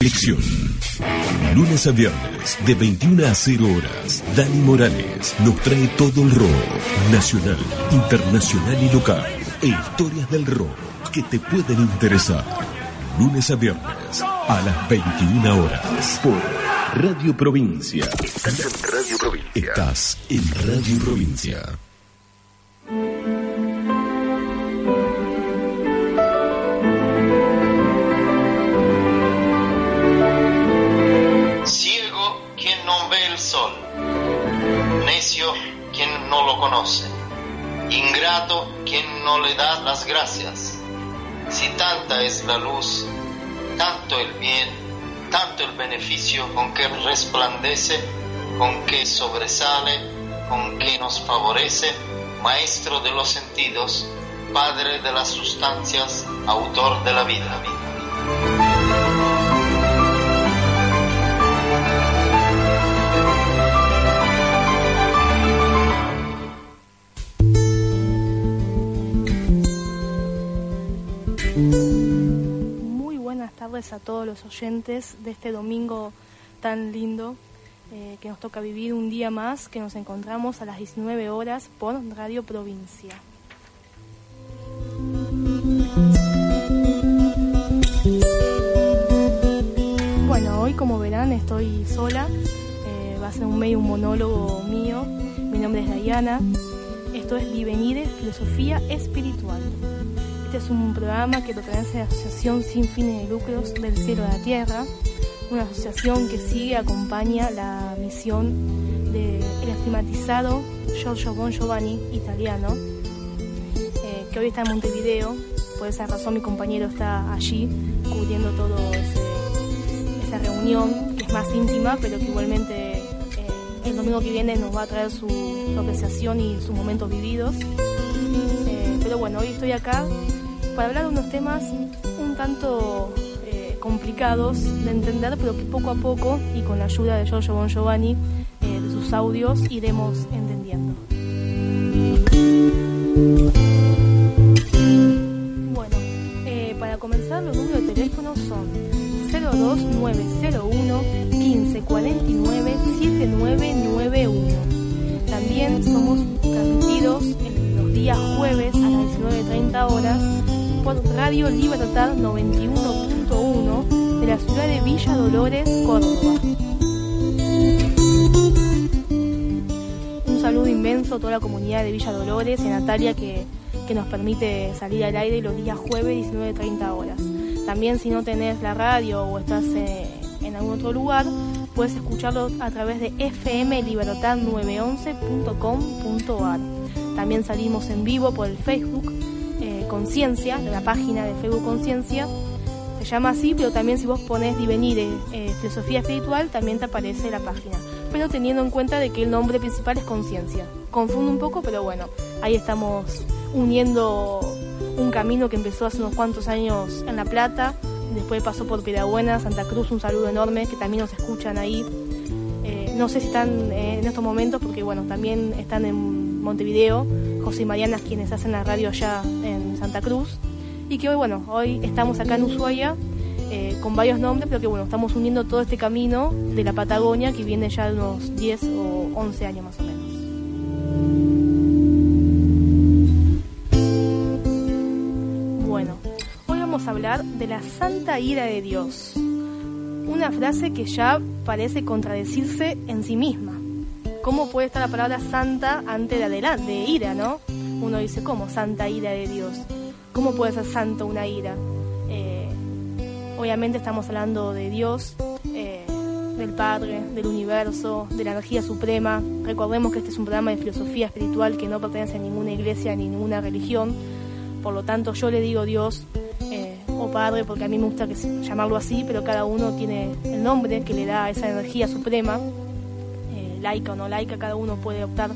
Elección. Lunes a viernes, de 21 a 0 horas, Dani Morales nos trae todo el rock, nacional, internacional y local, e historias del rock que te pueden interesar. Lunes a viernes, a las 21 horas, por Radio Provincia. Estás en Radio Provincia. Estás en Radio Provincia. No lo conoce. Ingrato quien no le da las gracias. Si tanta es la luz, tanto el bien, tanto el beneficio con que resplandece, con que sobresale, con que nos favorece, Maestro de los sentidos, Padre de las sustancias, autor de la vida. A todos los oyentes de este domingo tan lindo eh, que nos toca vivir un día más, que nos encontramos a las 19 horas por Radio Provincia. Bueno, hoy como verán estoy sola, eh, va a ser un medio un monólogo mío, mi nombre es Diana, esto es Divenire Filosofía Espiritual. Este es un programa que pertenece a la Asociación Sin Fines de Lucros del Cielo a la Tierra, una asociación que sigue, acompaña la misión del estigmatizado Giorgio Bon Giovanni, italiano, eh, que hoy está en Montevideo. Por esa razón mi compañero está allí cubriendo todo esa reunión, que es más íntima, pero que igualmente eh, el domingo que viene nos va a traer su, apreciación y sus momentos vividos. Eh, pero bueno, hoy estoy acá para hablar de unos temas un tanto eh, complicados de entender, pero que poco a poco y con la ayuda de Giorgio Bon Giovanni, eh, de sus audios, iremos entendiendo. Bueno, eh, para comenzar los números de teléfono son 02901 1549 7991. También somos transmitidos los días jueves a las 19.30 horas por Radio Libertad 91.1 de la ciudad de Villa Dolores, Córdoba. Un saludo inmenso a toda la comunidad de Villa Dolores y a Natalia que, nos permite salir al aire los días jueves 19.30 horas. También si no tenés la radio o estás eh, en algún otro lugar, puedes escucharlo a través de fmlibertad911.com.ar. También salimos en vivo por el Facebook Conciencia, la página de Facebook Conciencia, se llama así, pero también si vos pones Divenire eh, Filosofía Espiritual, también te aparece la página. Pero teniendo en cuenta de que el nombre principal es Conciencia. Confundo un poco, pero bueno, ahí estamos uniendo un camino que empezó hace unos cuantos años en La Plata, después pasó por Pirabuena, Santa Cruz, un saludo enorme, que también nos escuchan ahí. Eh, no sé si están eh, en estos momentos, porque bueno, también están en Montevideo, José y Mariana quienes hacen la radio allá en Santa Cruz y que hoy, bueno, hoy estamos acá en Ushuaia eh, con varios nombres, pero que bueno, estamos uniendo todo este camino de la Patagonia que viene ya de unos 10 o 11 años más o menos. Bueno, hoy vamos a hablar de la santa ira de Dios, una frase que ya parece contradecirse en sí misma ¿Cómo puede estar la palabra santa antes de adelante, de ira, no? Uno dice, ¿cómo? Santa ira de Dios. ¿Cómo puede ser santo una ira? Eh, obviamente estamos hablando de Dios, eh, del Padre, del universo, de la energía suprema. Recordemos que este es un programa de filosofía espiritual que no pertenece a ninguna iglesia ni ninguna religión. Por lo tanto, yo le digo Dios, eh, o padre, porque a mí me gusta llamarlo así, pero cada uno tiene el nombre que le da esa energía suprema, laica o no laica, cada uno puede optar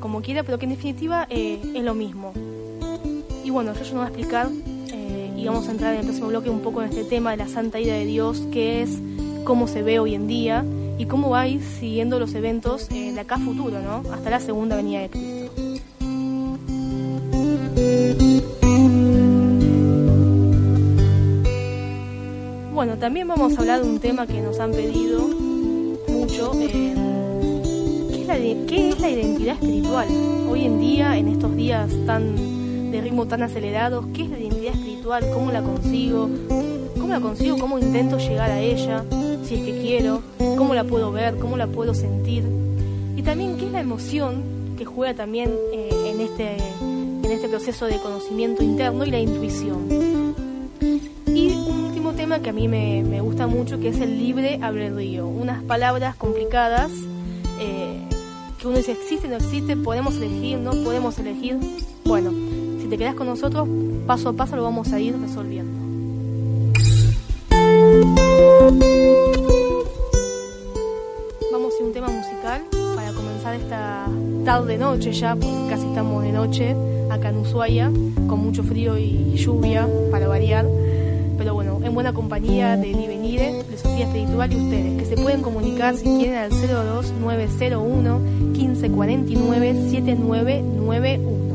como quiera, pero que en definitiva eh, es lo mismo. Y bueno, yo, yo no voy a explicar eh, y vamos a entrar en el próximo bloque un poco en este tema de la santa ira de Dios, que es cómo se ve hoy en día y cómo va a ir siguiendo los eventos de acá a futuro, ¿no? Hasta la segunda venida de Cristo. Bueno, también vamos a hablar de un tema que nos han pedido mucho. Eh, ¿qué, es la ¿Qué es la identidad espiritual? Hoy en día, en estos días tan de ritmo tan acelerados, ¿qué es la identidad espiritual? ¿Cómo la consigo? ¿Cómo la consigo? ¿Cómo intento llegar a ella? Si es que quiero. ¿Cómo la puedo ver? ¿Cómo la puedo sentir? Y también, ¿qué es la emoción que juega también eh, en, este, en este proceso de conocimiento interno y la intuición? tema que a mí me, gusta mucho, que es el libre albedrío. Unas palabras complicadas eh, que uno dice existe, no existe, podemos elegir, no podemos elegir. Bueno, si te quedas con nosotros, paso a paso lo vamos a ir resolviendo. Vamos a un tema musical para comenzar esta tarde-noche ya, porque casi estamos de noche acá en Ushuaia, con mucho frío y lluvia para variar pero bueno, en buena compañía de Divenire, de Sofía Espiritual y ustedes, que se pueden comunicar si quieren al 02901 1549 7991.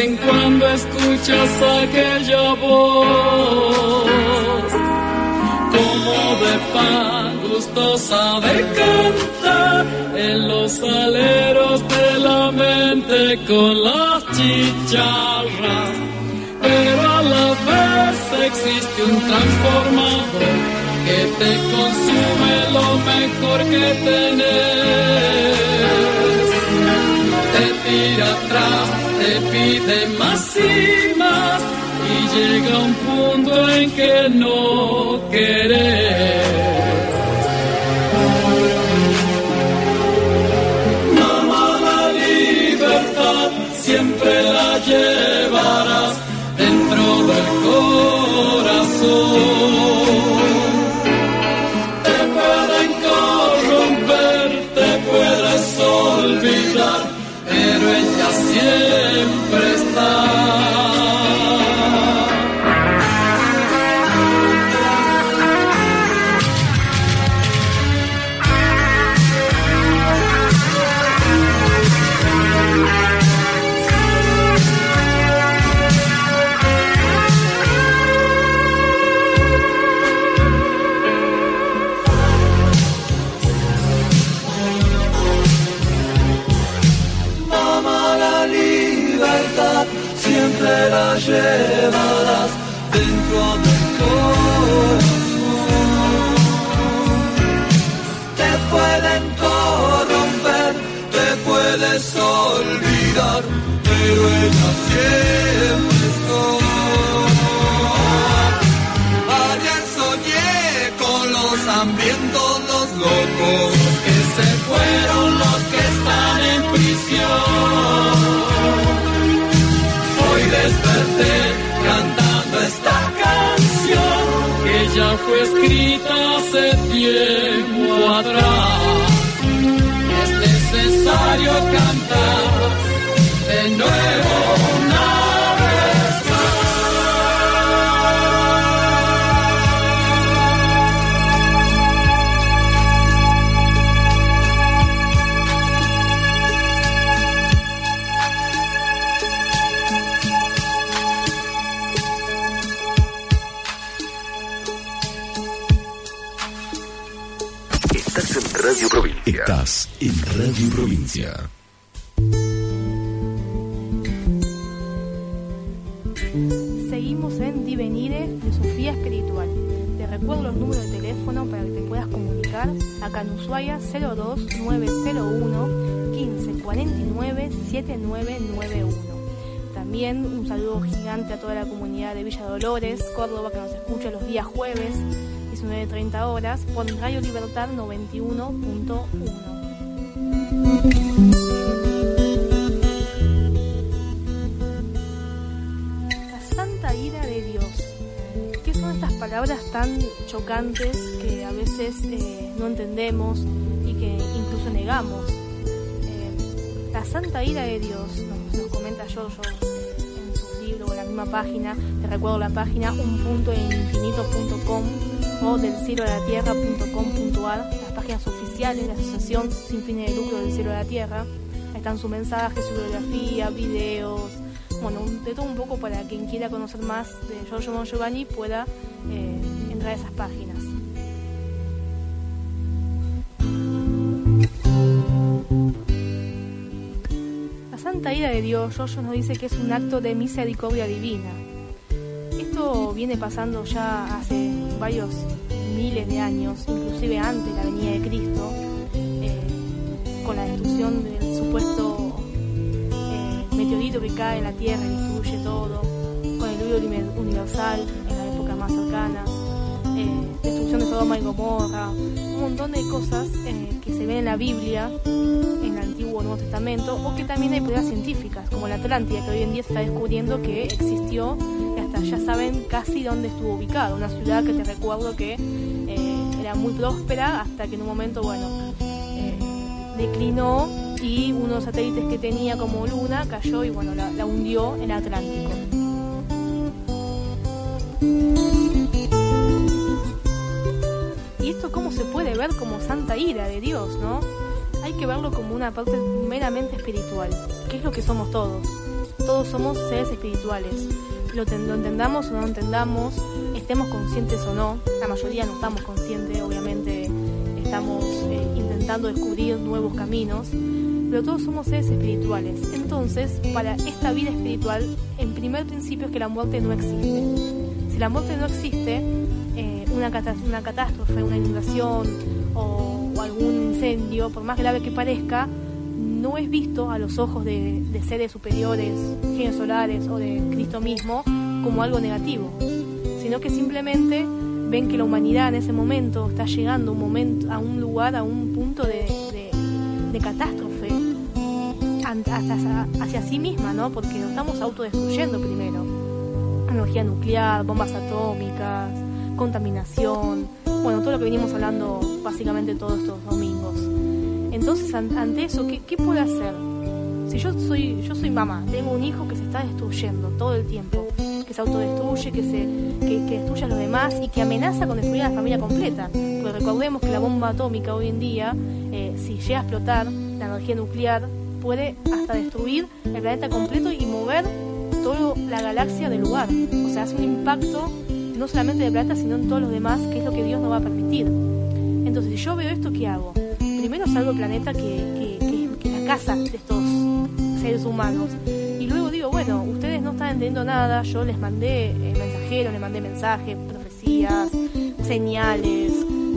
En cuando escuchas aquella voz, como de pan gustosa de cantar en los aleros de la mente con más y llega un punto en que no querés. Fue escrita hace tiempo atrás. Es necesario cantar En Radio Provincia. Seguimos en recuerdo los números de teléfono para que te puedas comunicar. Acá en Ushuaia 02901 1549 7991. También un saludo gigante a toda la comunidad de Villa Dolores, Córdoba, que nos escucha los días jueves, 19.30 horas, por Radio Libertad 91.1. palabras tan chocantes que a veces eh, no entendemos y que incluso negamos. Eh, la santa ira de Dios, nos, comenta Giorgio en su libro o en la misma página, te recuerdo la página unpuntoeninfinito.com o del cielo de la tierra.com.ar, las páginas oficiales de la Asociación Sin Fines de Lucro del Cielo de la Tierra. están su mensaje, su biografía, videos, bueno, de todo un poco para quien quiera conocer más de Giorgio Mon Giovanni pueda eh, entrar a esas páginas. La Santa Ira de Dios, Giorgio nos dice que es un acto de misericordia divina. Esto viene pasando ya hace varios miles de años, inclusive antes de la venida de Cristo, eh, con la destrucción del supuesto eh, meteorito que cae en la Tierra y destruye todo, con el diluvio universal, más cercanas, eh, destrucción de Sodoma y Gomorra, un montón de cosas eh, que se ven en la Biblia, en el Antiguo o Nuevo Testamento, o que también hay pruebas científicas, como la Atlántida, que hoy en día se está descubriendo que existió y ya saben casi dónde estuvo ubicada, una ciudad que te recuerdo que eh, era muy próspera hasta que en un momento, bueno, declinó y unos satélites que tenía como luna cayó y bueno, la, hundió en Atlántico. cómo se puede ver como santa ira de Dios, ¿no? Hay que verlo como una parte meramente espiritual, que es lo que somos todos. Todos somos seres espirituales. Lo, entendamos o no entendamos, estemos conscientes o no, la mayoría no estamos conscientes, obviamente estamos eh, intentando descubrir nuevos caminos, pero todos somos seres espirituales. Entonces, para esta vida espiritual, en primer principio es que la muerte no existe. Si la muerte no existe, una, una catástrofe, una inundación o, algún incendio, por más grave que parezca, no es visto a los ojos de, seres superiores, genios solares o de Cristo mismo como algo negativo, sino que simplemente ven que la humanidad en ese momento está llegando un momento, a un lugar, a un punto de, catástrofe hacia, hacia, sí misma, ¿no? Porque nos estamos autodestruyendo primero. Energía nuclear, bombas atómicas, contaminación, bueno, todo lo que venimos hablando básicamente todos estos domingos. Entonces, ante eso, ¿qué, qué puedo hacer? Si yo soy, yo soy mamá, tengo un hijo que se está destruyendo todo el tiempo, que se autodestruye, que, se, que, destruye a los demás y que amenaza con destruir a la familia completa. Porque recordemos que la bomba atómica hoy en día, eh, si llega a explotar, la energía nuclear puede hasta destruir el planeta completo y mover toda la galaxia del lugar. O sea, hace un impacto no solamente de plata, sino en todos los demás, que es lo que Dios no va a permitir. Entonces, si yo veo esto, ¿qué hago? Al planeta que, que, que, la casa de estos seres humanos. Y luego digo, bueno, ustedes no están entendiendo nada, yo les mandé eh, mensajeros, les mandé mensajes, profecías, señales,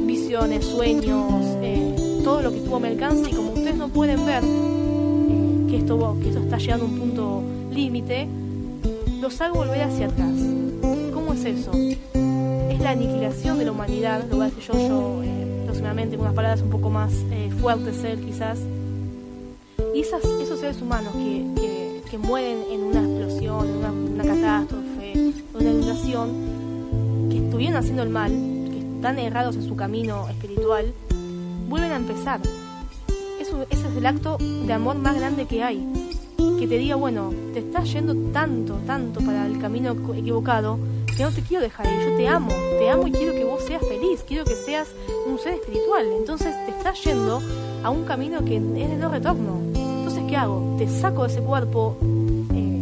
visiones, sueños, eh, todo lo que tuvo a mi alcance y como ustedes no pueden ver eh, que, esto, que esto está llegando a un punto límite, los hago volver hacia atrás es eso? Es la aniquilación de la humanidad, lo voy a decir yo, yo eh, próximamente con unas palabras un poco más fuertes él quizás. Y esas, esos seres humanos que, que, mueren en una explosión, en una, catástrofe, en una inundación, que estuvieron haciendo el mal, que están errados en su camino espiritual, vuelven a empezar. Eso, ese es el acto de amor más grande que hay. Que te diga, bueno, te estás yendo tanto, tanto para el camino equivocado, no te quiero dejar ir, yo te amo, te amo y quiero que vos seas feliz, quiero que seas un ser espiritual. Entonces te estás yendo a un camino que es de no retorno. Entonces, ¿qué hago? Te saco de ese cuerpo, eh,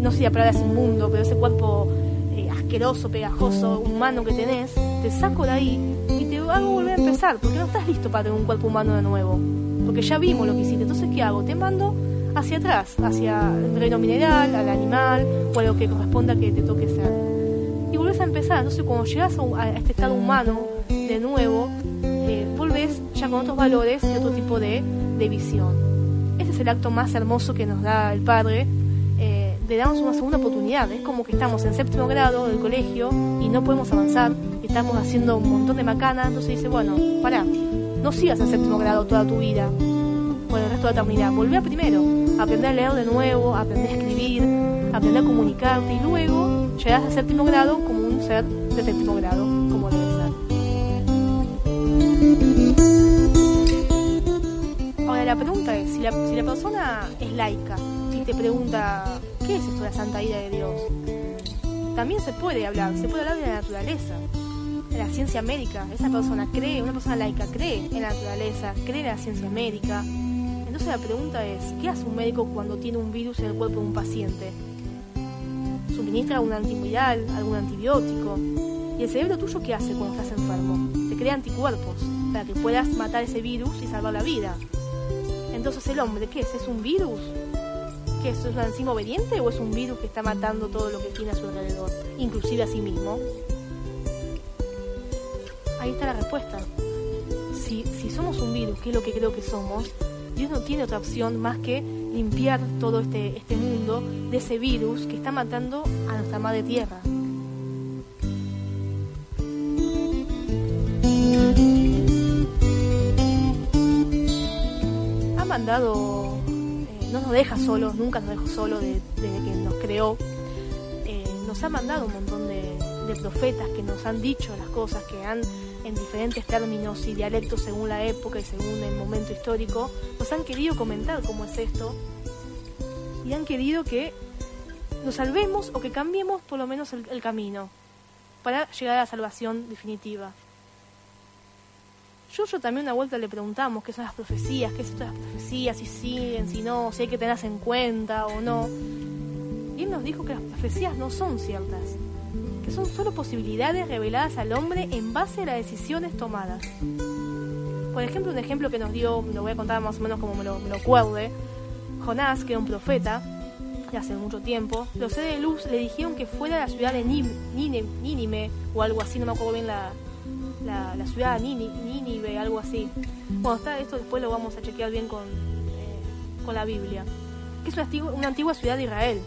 no sé la palabra es inmundo, pero ese cuerpo eh, asqueroso, pegajoso, humano que tenés, te saco de ahí y te hago volver a empezar, porque no estás listo para tener un cuerpo humano de nuevo. Porque ya vimos lo que hiciste. Entonces, ¿qué hago? Te mando hacia atrás, hacia el reino mineral, al animal o a lo que corresponda que te toque ser Entonces cuando llegas a, este estado humano de nuevo, eh, volvés ya con otros valores y otro tipo de, de visión. Ese es el acto más hermoso que nos da el Padre. Eh, de darnos una segunda oportunidad. Es como que estamos en séptimo grado del colegio y no podemos avanzar, estamos haciendo un montón de macanas, entonces dice, bueno, pará, no sigas en séptimo grado toda tu vida, bueno, el resto de la eternidad, volvé a primero, aprender a leer de nuevo, aprender a escribir, aprender a comunicarte y luego llegas al séptimo grado como un ser de séptimo grado, como debe ser. Ahora la pregunta es, si la, si la persona es laica y te pregunta, ¿qué es esto de la santa ira de Dios? También se puede hablar, se puede hablar de la naturaleza, de la ciencia médica. Esa persona cree, una persona laica cree en la naturaleza, cree en la ciencia médica. Entonces la pregunta es, ¿qué hace un médico cuando tiene un virus en el cuerpo de un paciente? ¿Suministra algún antiviral, algún antibiótico? ¿Y el cerebro tuyo qué hace cuando estás enfermo? Te crea anticuerpos para que puedas matar ese virus y salvar la vida. Entonces el hombre, ¿qué es? ¿Es un virus? ¿Qué es? ¿Es un enzima obediente o es un virus que está matando todo lo que tiene a su alrededor, inclusive a sí mismo? Ahí está la respuesta. Si, si somos un virus, que es lo que creo que somos, Dios no tiene otra opción más que limpiar todo este, este mundo de ese virus que está matando a nuestra madre tierra. Ha mandado, eh, no nos deja solos, nunca nos dejó solos desde que nos creó. Eh, nos ha mandado un montón de profetas que nos han dicho las cosas, que han en diferentes términos y dialectos según la época y según el momento histórico, nos han querido comentar cómo es esto y han querido que nos salvemos o que cambiemos por lo menos el, camino para llegar a la salvación definitiva. Yo, yo también una vuelta le preguntamos qué son las profecías, qué son las profecías, si siguen, si no, si hay que tenerlas en cuenta o no. Y él nos dijo que las profecías no son ciertas, son solo posibilidades reveladas al hombre en base a las decisiones tomadas. Por ejemplo, un ejemplo que nos dio, lo voy a contar más o menos como me lo, me acuerde, Jonás, que era un profeta, hace mucho tiempo, los seres de luz le dijeron que fuera a la ciudad de Nínive, o algo así, no me acuerdo bien la, la, ciudad de Nínive, algo así. Bueno, está, esto después lo vamos a chequear bien con, eh, con la Biblia. Que es una, una antigua ciudad de Israel,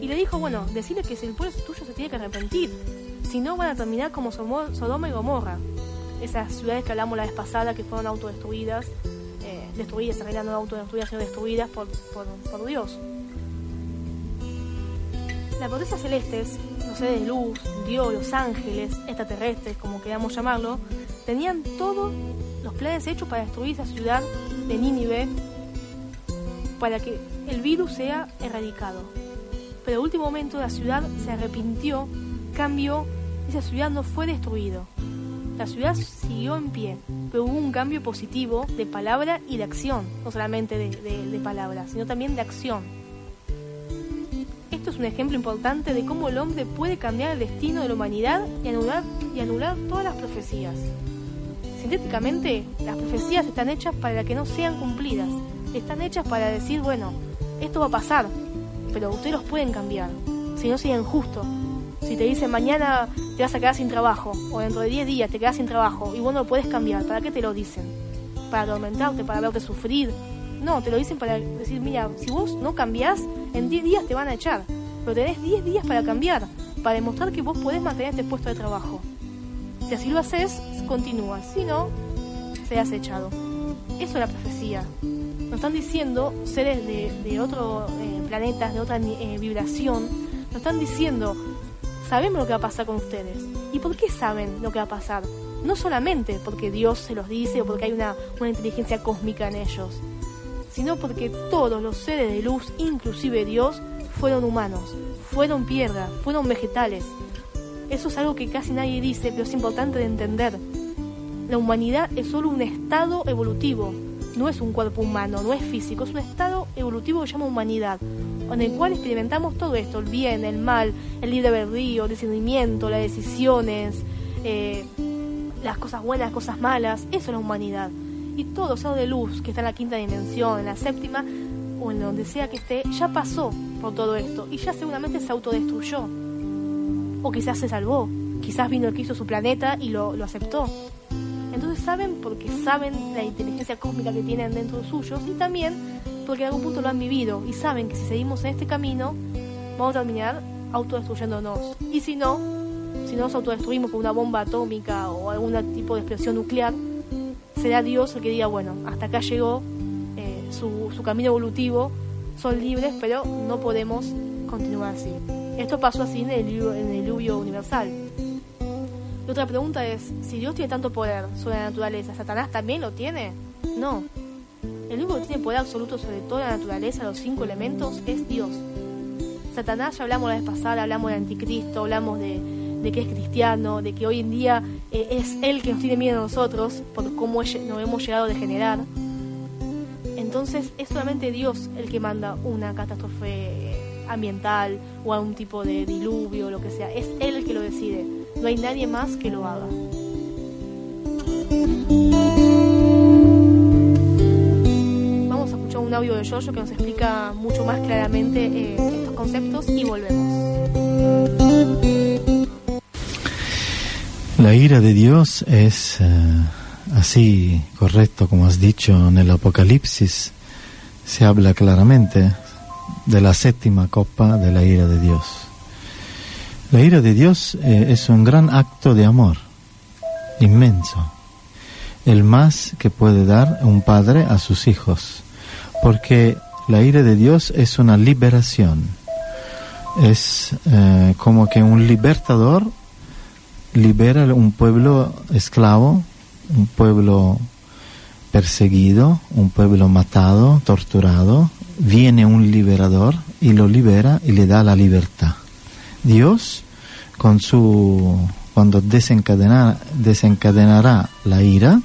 y le dijo, bueno, decirle que si el pueblo es tuyo se tiene que arrepentir. Si no, van a terminar como Sodoma y Gomorra. Esas ciudades que hablamos la vez pasada que fueron autodestruidas, eh, destruidas, en realidad no autodestruidas, sino destruidas por, por, Dios. Las potencias celestes, los seres de luz, Dios, los ángeles, extraterrestres, como queramos llamarlo, tenían todos los planes hechos para destruir esa ciudad de Nínive para que el virus sea erradicado pero al último momento la ciudad se arrepintió, cambió, esa ciudad no fue destruida. La ciudad siguió en pie, pero hubo un cambio positivo de palabra y de acción, no solamente de, palabra, sino también de acción. Esto es un ejemplo importante de cómo el hombre puede cambiar el destino de la humanidad y anular todas las profecías. Sintéticamente, las profecías están hechas para que no sean cumplidas, están hechas para decir, bueno, esto va a pasar, pero ustedes los pueden cambiar. Si no siguen justo. Si te dicen mañana te vas a quedar sin trabajo, o dentro de 10 días te quedas sin trabajo, y vos no lo puedes cambiar, ¿para qué te lo dicen? ¿Para atormentarte, para verte sufrir? No, te lo dicen para decir, mira, si vos no cambiás, en 10 días te van a echar. Pero tenés 10 días para cambiar, para demostrar que vos podés mantener este puesto de trabajo. Si así lo haces, continúa. Si no, seas echado. Eso es la profecía. Nos están diciendo seres de, de otro eh, planetas, de otra eh, vibración, nos están diciendo, sabemos lo que va a pasar con ustedes. ¿Y por qué saben lo que va a pasar? No solamente porque Dios se los dice o porque hay una, una inteligencia cósmica en ellos, sino porque todos los seres de luz, inclusive Dios, fueron humanos, fueron piedra, fueron vegetales. Eso es algo que casi nadie dice, pero es importante de entender. La humanidad es solo un estado evolutivo, no es un cuerpo humano, no es físico, es un estado evolutivo que llama humanidad, en el cual experimentamos todo esto, el bien, el mal, el libre albedrío, el discernimiento, las decisiones, eh, las cosas buenas, las cosas malas, eso es la humanidad. Y todo ser de luz que está en la quinta dimensión, en la séptima, o en donde sea que esté, ya pasó por todo esto y ya seguramente se autodestruyó. O quizás se salvó, quizás vino el que hizo su planeta y lo, lo aceptó. Entonces saben porque saben la inteligencia cósmica que tienen dentro de suyos y también porque en algún punto lo han vivido y saben que si seguimos en este camino vamos a terminar autodestruyéndonos. Y si no, si nos autodestruimos con una bomba atómica o algún tipo de explosión nuclear, será Dios el que diga, bueno, hasta acá llegó eh, su, su camino evolutivo, son libres, pero no podemos continuar así. Esto pasó así en el diluvio universal. Y otra pregunta es, si Dios tiene tanto poder sobre la naturaleza, ¿Satanás también lo tiene? No. El único que tiene poder absoluto sobre toda la naturaleza, los cinco elementos, es Dios. Satanás, ya hablamos la vez pasada, hablamos del anticristo, hablamos de, de que es cristiano, de que hoy en día eh, es Él que nos tiene miedo a nosotros por cómo nos hemos llegado a degenerar. Entonces es solamente Dios el que manda una catástrofe ambiental o algún tipo de diluvio lo que sea. Es Él el que lo decide. No hay nadie más que lo haga. Vamos a escuchar un audio de Yoyo que nos explica mucho más claramente eh, estos conceptos y volvemos. La ira de Dios es eh, así, correcto, como has dicho en el Apocalipsis, se habla claramente de la séptima copa de la ira de Dios. La ira de Dios eh, es un gran acto de amor, inmenso, el más que puede dar un padre a sus hijos, porque la ira de Dios es una liberación, es eh, como que un libertador libera un pueblo esclavo, un pueblo perseguido, un pueblo matado, torturado, viene un liberador y lo libera y le da la libertad. Dios, con su, cuando desencadenar, desencadenará la ira,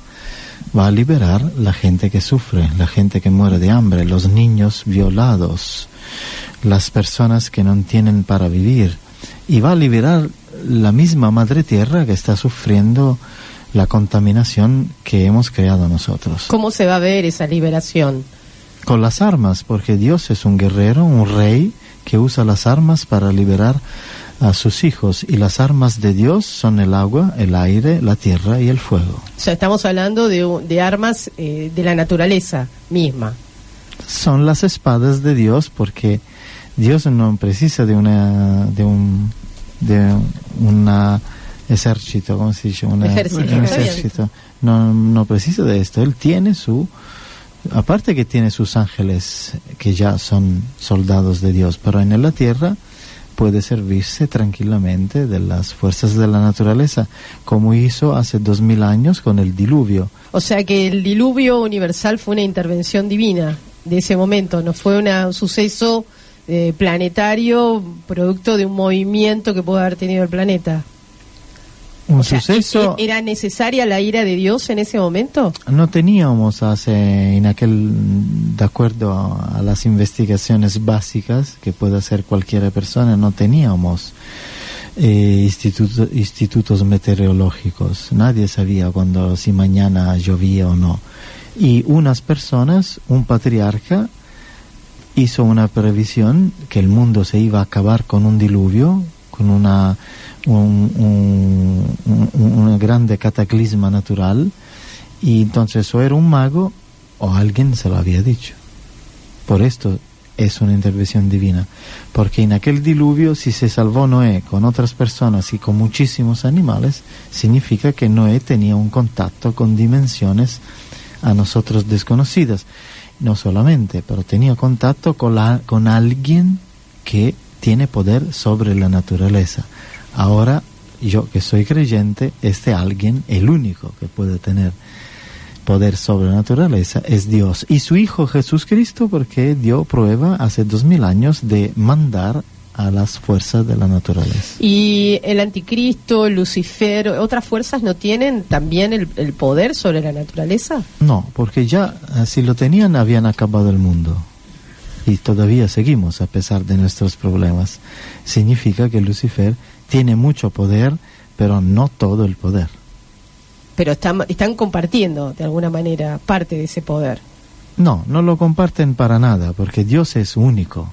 va a liberar la gente que sufre, la gente que muere de hambre, los niños violados, las personas que no tienen para vivir, y va a liberar la misma madre tierra que está sufriendo la contaminación que hemos creado nosotros. ¿Cómo se va a ver esa liberación? Con las armas, porque Dios es un guerrero, un rey que usa las armas para liberar a sus hijos y las armas de Dios son el agua, el aire, la tierra y el fuego. O sea, estamos hablando de, de armas eh, de la naturaleza misma. Son las espadas de Dios porque Dios no precisa de una de un de una ejército, ¿cómo se dice? Una, Ejército. Un ejército. No, no precisa de esto. Él tiene su, aparte que tiene sus ángeles que ya son soldados de Dios, pero en la tierra puede servirse tranquilamente de las fuerzas de la naturaleza, como hizo hace dos mil años con el diluvio. O sea que el diluvio universal fue una intervención divina de ese momento, no fue una- un suceso eh, planetario producto de un movimiento que pudo haber tenido el planeta. Un O suceso. ¿e- ¿Era necesaria la ira de Dios en ese momento? no teníamos hace en aquel de acuerdo a, a las investigaciones básicas que puede hacer cualquier persona no teníamos eh, instituto- institutos meteorológicos. Nadie sabía cuando si mañana llovía o no. Y unas personas un patriarca hizo una previsión que el mundo se iba a acabar con un diluvio con una un, un- un- grande cataclisma natural y entonces o era un mago o alguien se lo había dicho. Por esto es una intervención divina. Porque en aquel diluvio, si se salvó Noé con otras personas y con muchísimos animales, significa que Noé tenía un contacto con dimensiones a nosotros desconocidas. No solamente, pero tenía contacto con, la- con alguien que tiene poder sobre la naturaleza. Ahora, yo que soy creyente, este alguien, el único que puede tener poder sobre la naturaleza es Dios y su Hijo Jesús Cristo porque dio prueba hace dos mil años de mandar a las fuerzas de la naturaleza. Y el anticristo, Lucifer, otras fuerzas no tienen también el, el poder sobre la naturaleza. No, porque ya eh, si lo tenían habían acabado el mundo y todavía seguimos a pesar de nuestros problemas. Significa que Lucifer tiene mucho poder, pero no todo el poder. Pero están, están compartiendo de alguna manera parte de ese poder. No, no lo comparten para nada, porque Dios es único.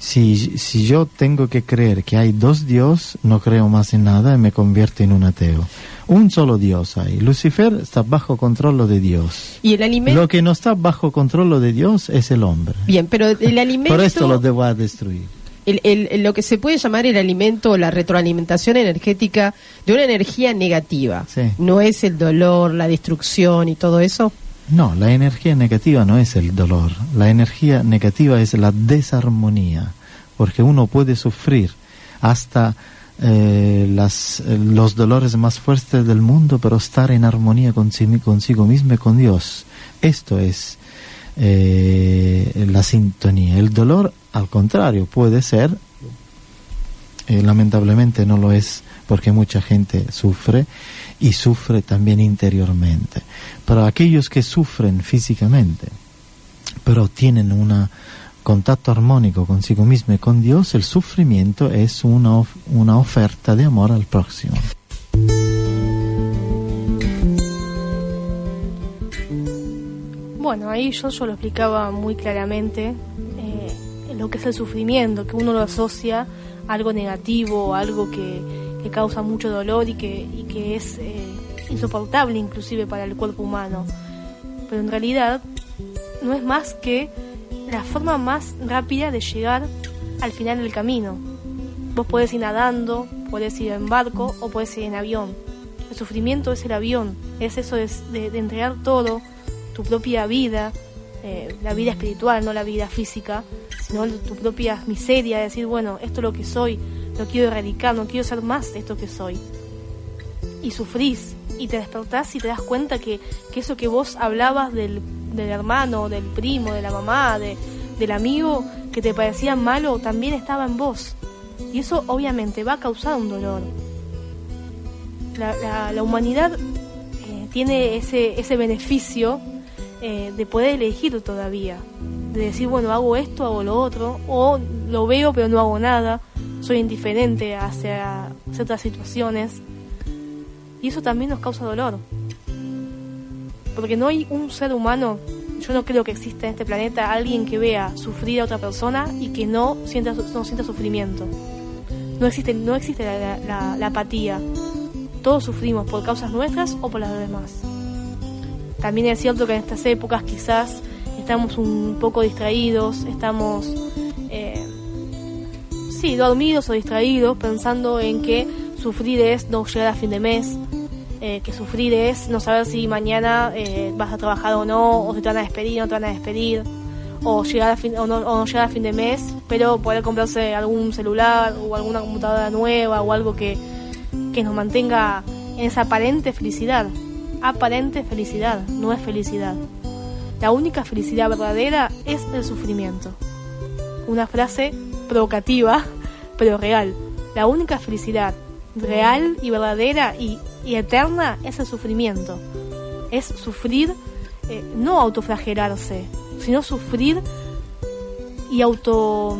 Si, si yo tengo que creer que hay dos dios, no creo más en nada y me convierto en un ateo. Un solo dios hay. Lucifer está bajo control de Dios. Y el alimento... Lo que no está bajo control de Dios es el hombre. Bien, pero el alimento... Por esto lo debo a destruir. El, el- lo que se puede llamar el alimento o la retroalimentación energética de una energía negativa. Sí. No es el dolor, la destrucción y todo eso. No, la energía negativa no es el dolor. La energía negativa es la desarmonía, porque uno puede sufrir hasta eh, las, eh, los dolores más fuertes del mundo, pero estar en armonía consi- consigo mismo y con Dios. Esto es eh, la sintonía. El dolor, al contrario, puede ser, eh, lamentablemente no lo es porque mucha gente sufre y sufre también interiormente. Pero aquellos que sufren físicamente, pero tienen un contacto armónico consigo mismo y con Dios, el sufrimiento es una, una oferta de amor al próximo. Bueno, ahí yo, lo explicaba muy claramente eh, lo que es el sufrimiento, que uno lo asocia a algo negativo, algo que, causa mucho dolor y que, y que es eh, insoportable inclusive para el cuerpo humano. Pero en realidad no es más que la forma más rápida de llegar al final del camino. Vos podés ir nadando, podés ir en barco o podés ir en avión. El sufrimiento es el avión, es eso de entregar todo, tu propia vida, eh, la vida espiritual, no la vida física, sino tu propia miseria, de decir, bueno, esto es lo que soy, lo quiero erradicar, no quiero ser más esto que soy. Y sufrís, y te despertás y te das cuenta que, que eso que vos hablabas del, del hermano, del primo, de la mamá, de, del amigo, que te parecía malo, también estaba en vos. Y eso obviamente va a causar un dolor. La, la- la humanidad eh, tiene ese, ese beneficio eh, de poder elegir todavía. De decir, bueno, hago esto, hago lo otro, o lo veo pero no hago nada, soy indiferente hacia ciertas situaciones. Y eso también nos causa dolor. Porque no hay un ser humano, yo no creo que exista en este planeta alguien que vea sufrir a otra persona y que no sienta, no sienta sufrimiento. No existe, no existe la- la- la apatía. Todos sufrimos por causas nuestras o por las de los demás. También es cierto que en estas épocas quizás estamos un poco distraídos, estamos, eh, sí, dormidos o distraídos pensando en que sufrir es no llegar a fin de mes, eh, que sufrir es no saber si mañana eh, vas a trabajar o no, o si te van a despedir o no te van a despedir, o llegar a fin, o no, o no llegar a fin de mes, pero poder comprarse algún celular o alguna computadora nueva o algo que, que nos mantenga en esa aparente felicidad. Aparente felicidad, no es felicidad. La única felicidad verdadera es el sufrimiento. Una frase provocativa, pero real. La única felicidad real y verdadera y, eterna es el sufrimiento. Es sufrir, eh, no autoflagelarse, sino sufrir y auto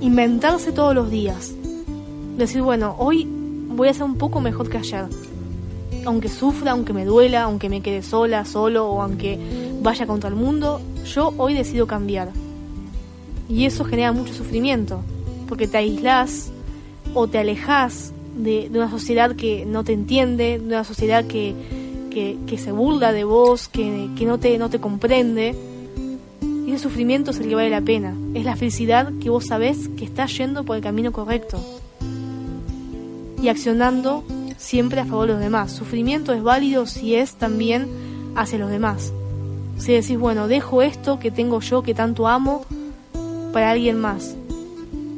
inventarse todos los días. Decir, bueno, hoy voy a ser un poco mejor que ayer. Aunque sufra, aunque me duela, aunque me quede sola, solo o aunque vaya contra el mundo, yo hoy decido cambiar. Y eso genera mucho sufrimiento, porque te aislás o te alejas de, una sociedad que no te entiende, de una sociedad que, que, se burla de vos, que, que no, te, no te comprende. Y ese sufrimiento es el que vale la pena. Es la felicidad que vos sabés que estás yendo por el camino correcto. Y accionando siempre a favor de los demás. Sufrimiento es válido si es también hacia los demás. Si decís, bueno, dejo esto que tengo yo, que tanto amo, para alguien más.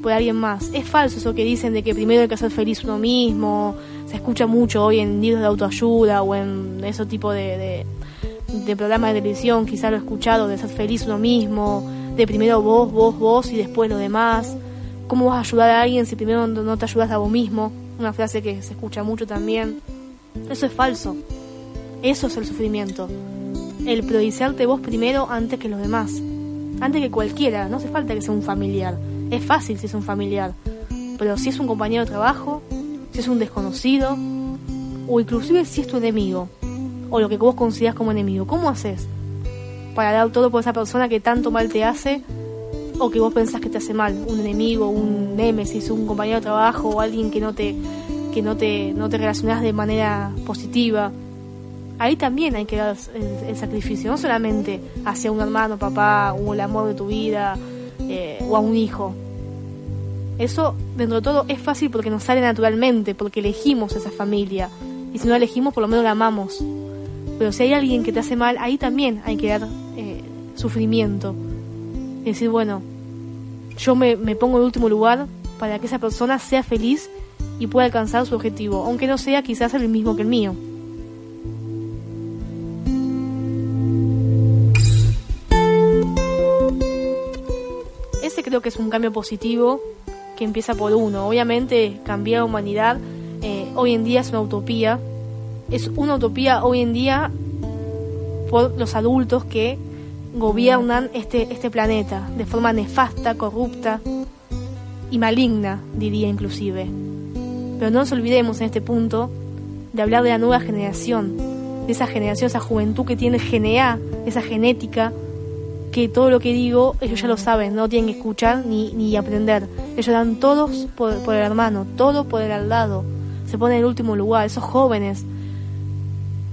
Por alguien más. Es falso eso que dicen de que primero hay que ser feliz uno mismo. Se escucha mucho hoy en libros de autoayuda o en ese tipo de, de, de programas de televisión. Quizá lo he escuchado, de ser feliz uno mismo. De primero vos, vos, vos y después los demás. ¿Cómo vas a ayudar a alguien si primero no te ayudas a vos mismo? Una frase que se escucha mucho también. Eso es falso. Eso es el sufrimiento. El priorizarte vos primero antes que los demás. Antes que cualquiera. No hace falta que sea un familiar. Es fácil si es un familiar. Pero si es un compañero de trabajo, si es un desconocido, o inclusive si es tu enemigo, o lo que vos consideras como enemigo, ¿cómo haces para dar todo por esa persona que tanto mal te hace o que vos pensás que te hace mal, un enemigo, un némesis, un compañero de trabajo o alguien que no te que no te no te relacionás de manera positiva. Ahí también hay que dar el, sacrificio, no solamente hacia un hermano, papá, o el amor de tu vida, eh, o a un hijo. Eso, dentro de todo, es fácil porque nos sale naturalmente, porque elegimos esa familia. Y si no la elegimos, por lo menos la amamos. Pero si hay alguien que te hace mal, ahí también hay que dar eh, sufrimiento. Es decir, bueno, yo me, me pongo en último lugar para que esa persona sea feliz y pueda alcanzar su objetivo, aunque no sea quizás el mismo que el mío. Ese creo que es un cambio positivo que empieza por uno. Obviamente cambiar la humanidad eh, hoy en día es una utopía. Es una utopía hoy en día por los adultos que gobiernan este, este planeta de forma nefasta, corrupta y maligna, diría inclusive. Pero no nos olvidemos en este punto de hablar de la nueva generación, de esa generación, esa juventud que tiene GNA, esa genética, que todo lo que digo ellos ya lo saben, no tienen que escuchar ni, ni aprender. Ellos dan todos por, por el hermano, todo por el al lado. Se ponen en el último lugar, esos jóvenes,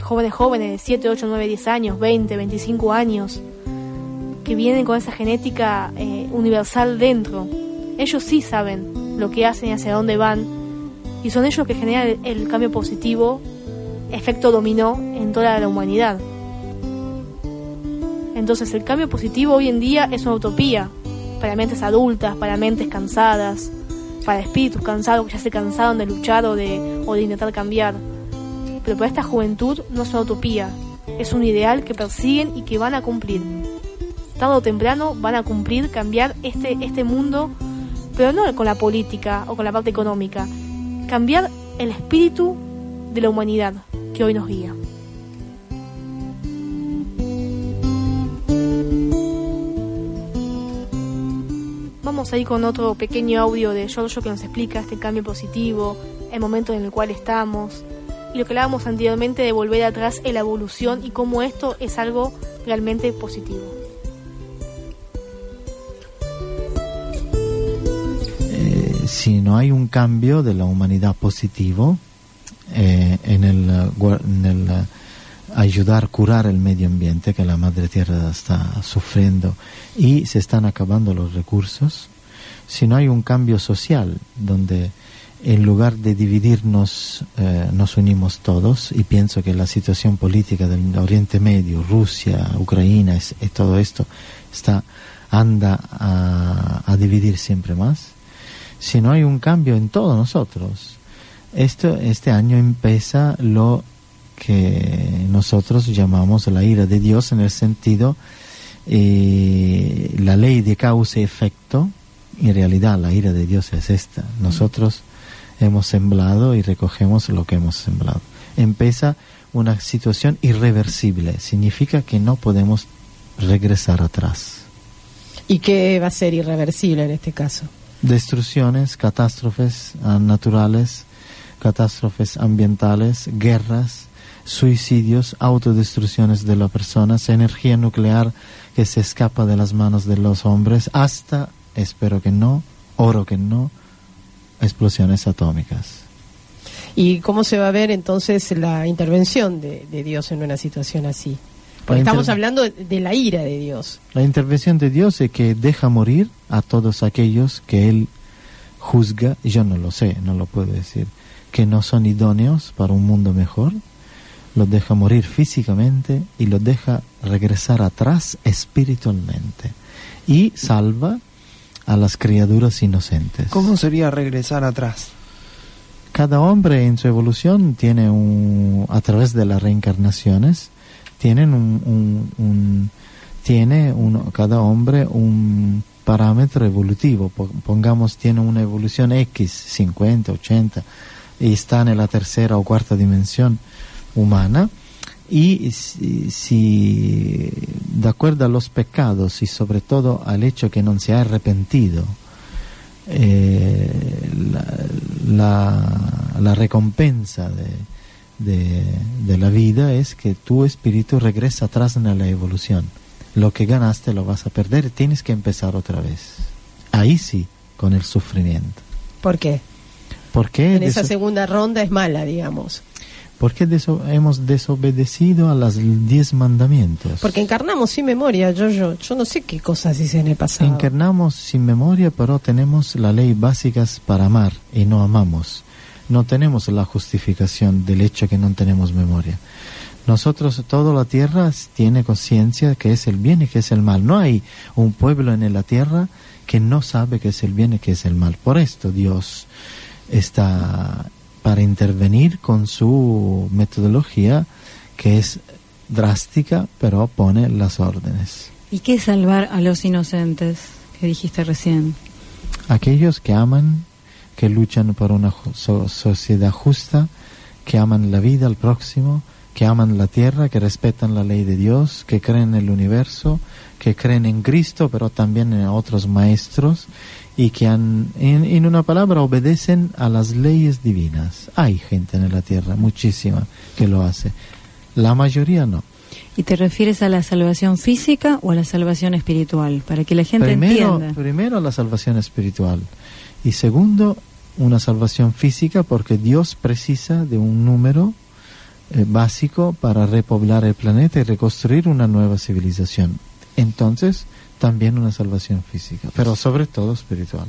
jóvenes jóvenes de 7, 8, 9, 10 años, 20, 25 años, que vienen con esa genética eh, universal dentro. Ellos sí saben lo que hacen y hacia dónde van, y son ellos que generan el, cambio positivo, efecto dominó en toda la humanidad. Entonces el cambio positivo hoy en día es una utopía para mentes adultas, para mentes cansadas, para espíritus cansados que ya se cansaron de luchar o de, o de intentar cambiar. Pero para esta juventud no es una utopía, es un ideal que persiguen y que van a cumplir tarde o temprano van a cumplir cambiar este, este mundo, pero no con la política o con la parte económica, cambiar el espíritu de la humanidad que hoy nos guía. Vamos a ir con otro pequeño audio de Giorgio que nos explica este cambio positivo, el momento en el cual estamos y lo que hablábamos anteriormente de volver atrás en la evolución y cómo esto es algo realmente positivo. Si no hay un cambio de la humanidad positivo eh, en, el, en el ayudar a curar el medio ambiente que la madre tierra está sufriendo y se están acabando los recursos, si no hay un cambio social donde en lugar de dividirnos eh, nos unimos todos y pienso que la situación política del Oriente Medio, Rusia, Ucrania y todo esto anda a dividir siempre más si no hay un cambio en todos nosotros. Esto, este año empieza lo que nosotros llamamos la ira de Dios en el sentido eh, la ley de causa y efecto. En realidad la ira de Dios es esta. Nosotros hemos sembrado y recogemos lo que hemos sembrado. Empieza una situación irreversible. Significa que no podemos regresar atrás. ¿Y qué va a ser irreversible en este caso? Destrucciones, catástrofes naturales, catástrofes ambientales, guerras, suicidios, autodestrucciones de las personas, energía nuclear que se escapa de las manos de los hombres, hasta, espero que no, oro que no, explosiones atómicas. ¿Y cómo se va a ver entonces la intervención de Dios en una situación así? Porque estamos hablando de, la ira de Dios. La intervención de Dios es que deja morir a todos aquellos que Él juzga, yo no lo sé, no lo puedo decir, que no son idóneos para un mundo mejor, los deja morir físicamente y los deja regresar atrás espiritualmente y salva a las criaturas inocentes. ¿Cómo sería regresar atrás? Cada hombre en su evolución tiene un, a través de las reencarnaciones, tienen un, tiene cada hombre un parámetro evolutivo, pongamos tiene una evolución X, 50, 80, y está en la tercera o cuarta dimensión humana, y si, de acuerdo a los pecados y sobre todo al hecho que no se ha arrepentido, eh, la recompensa de, de, la vida es que tu espíritu regresa atrás en la evolución lo que ganaste lo vas a perder, tienes que empezar otra vez. Ahí sí, con el sufrimiento. ¿Por qué? Porque en esa segunda ronda es mala, digamos. Porque deso hemos desobedecido a los diez mandamientos. Porque encarnamos sin memoria, yo, yo, yo no sé qué cosas hice en el pasado. Encarnamos sin memoria, pero tenemos la ley básicas para amar y no amamos. No tenemos la justificación del hecho que no tenemos memoria. Nosotros, toda la tierra tiene conciencia que es el bien y que es el mal. No hay un pueblo en la tierra que no sabe que es el bien y que es el mal. Por esto Dios está para intervenir con su metodología que es drástica, pero pone las órdenes. ¿Y qué es salvar a los inocentes que dijiste recién? Aquellos que aman, que luchan por una sociedad justa, que aman la vida al próximo, que aman la tierra, que respetan la ley de Dios, que creen en el universo, que creen en Cristo, pero también en otros maestros y que han, en, una palabra obedecen a las leyes divinas. Hay gente en la tierra, muchísima, que lo hace. La mayoría no. ¿Y te refieres a la salvación física o a la salvación espiritual? Para que la gente primero, entienda. Primero la salvación espiritual. Y segundo, una salvación física porque Dios precisa de un número eh, básico para repoblar el planeta y reconstruir una nueva civilización. Entonces, también una salvación física, pero sobre todo espiritual.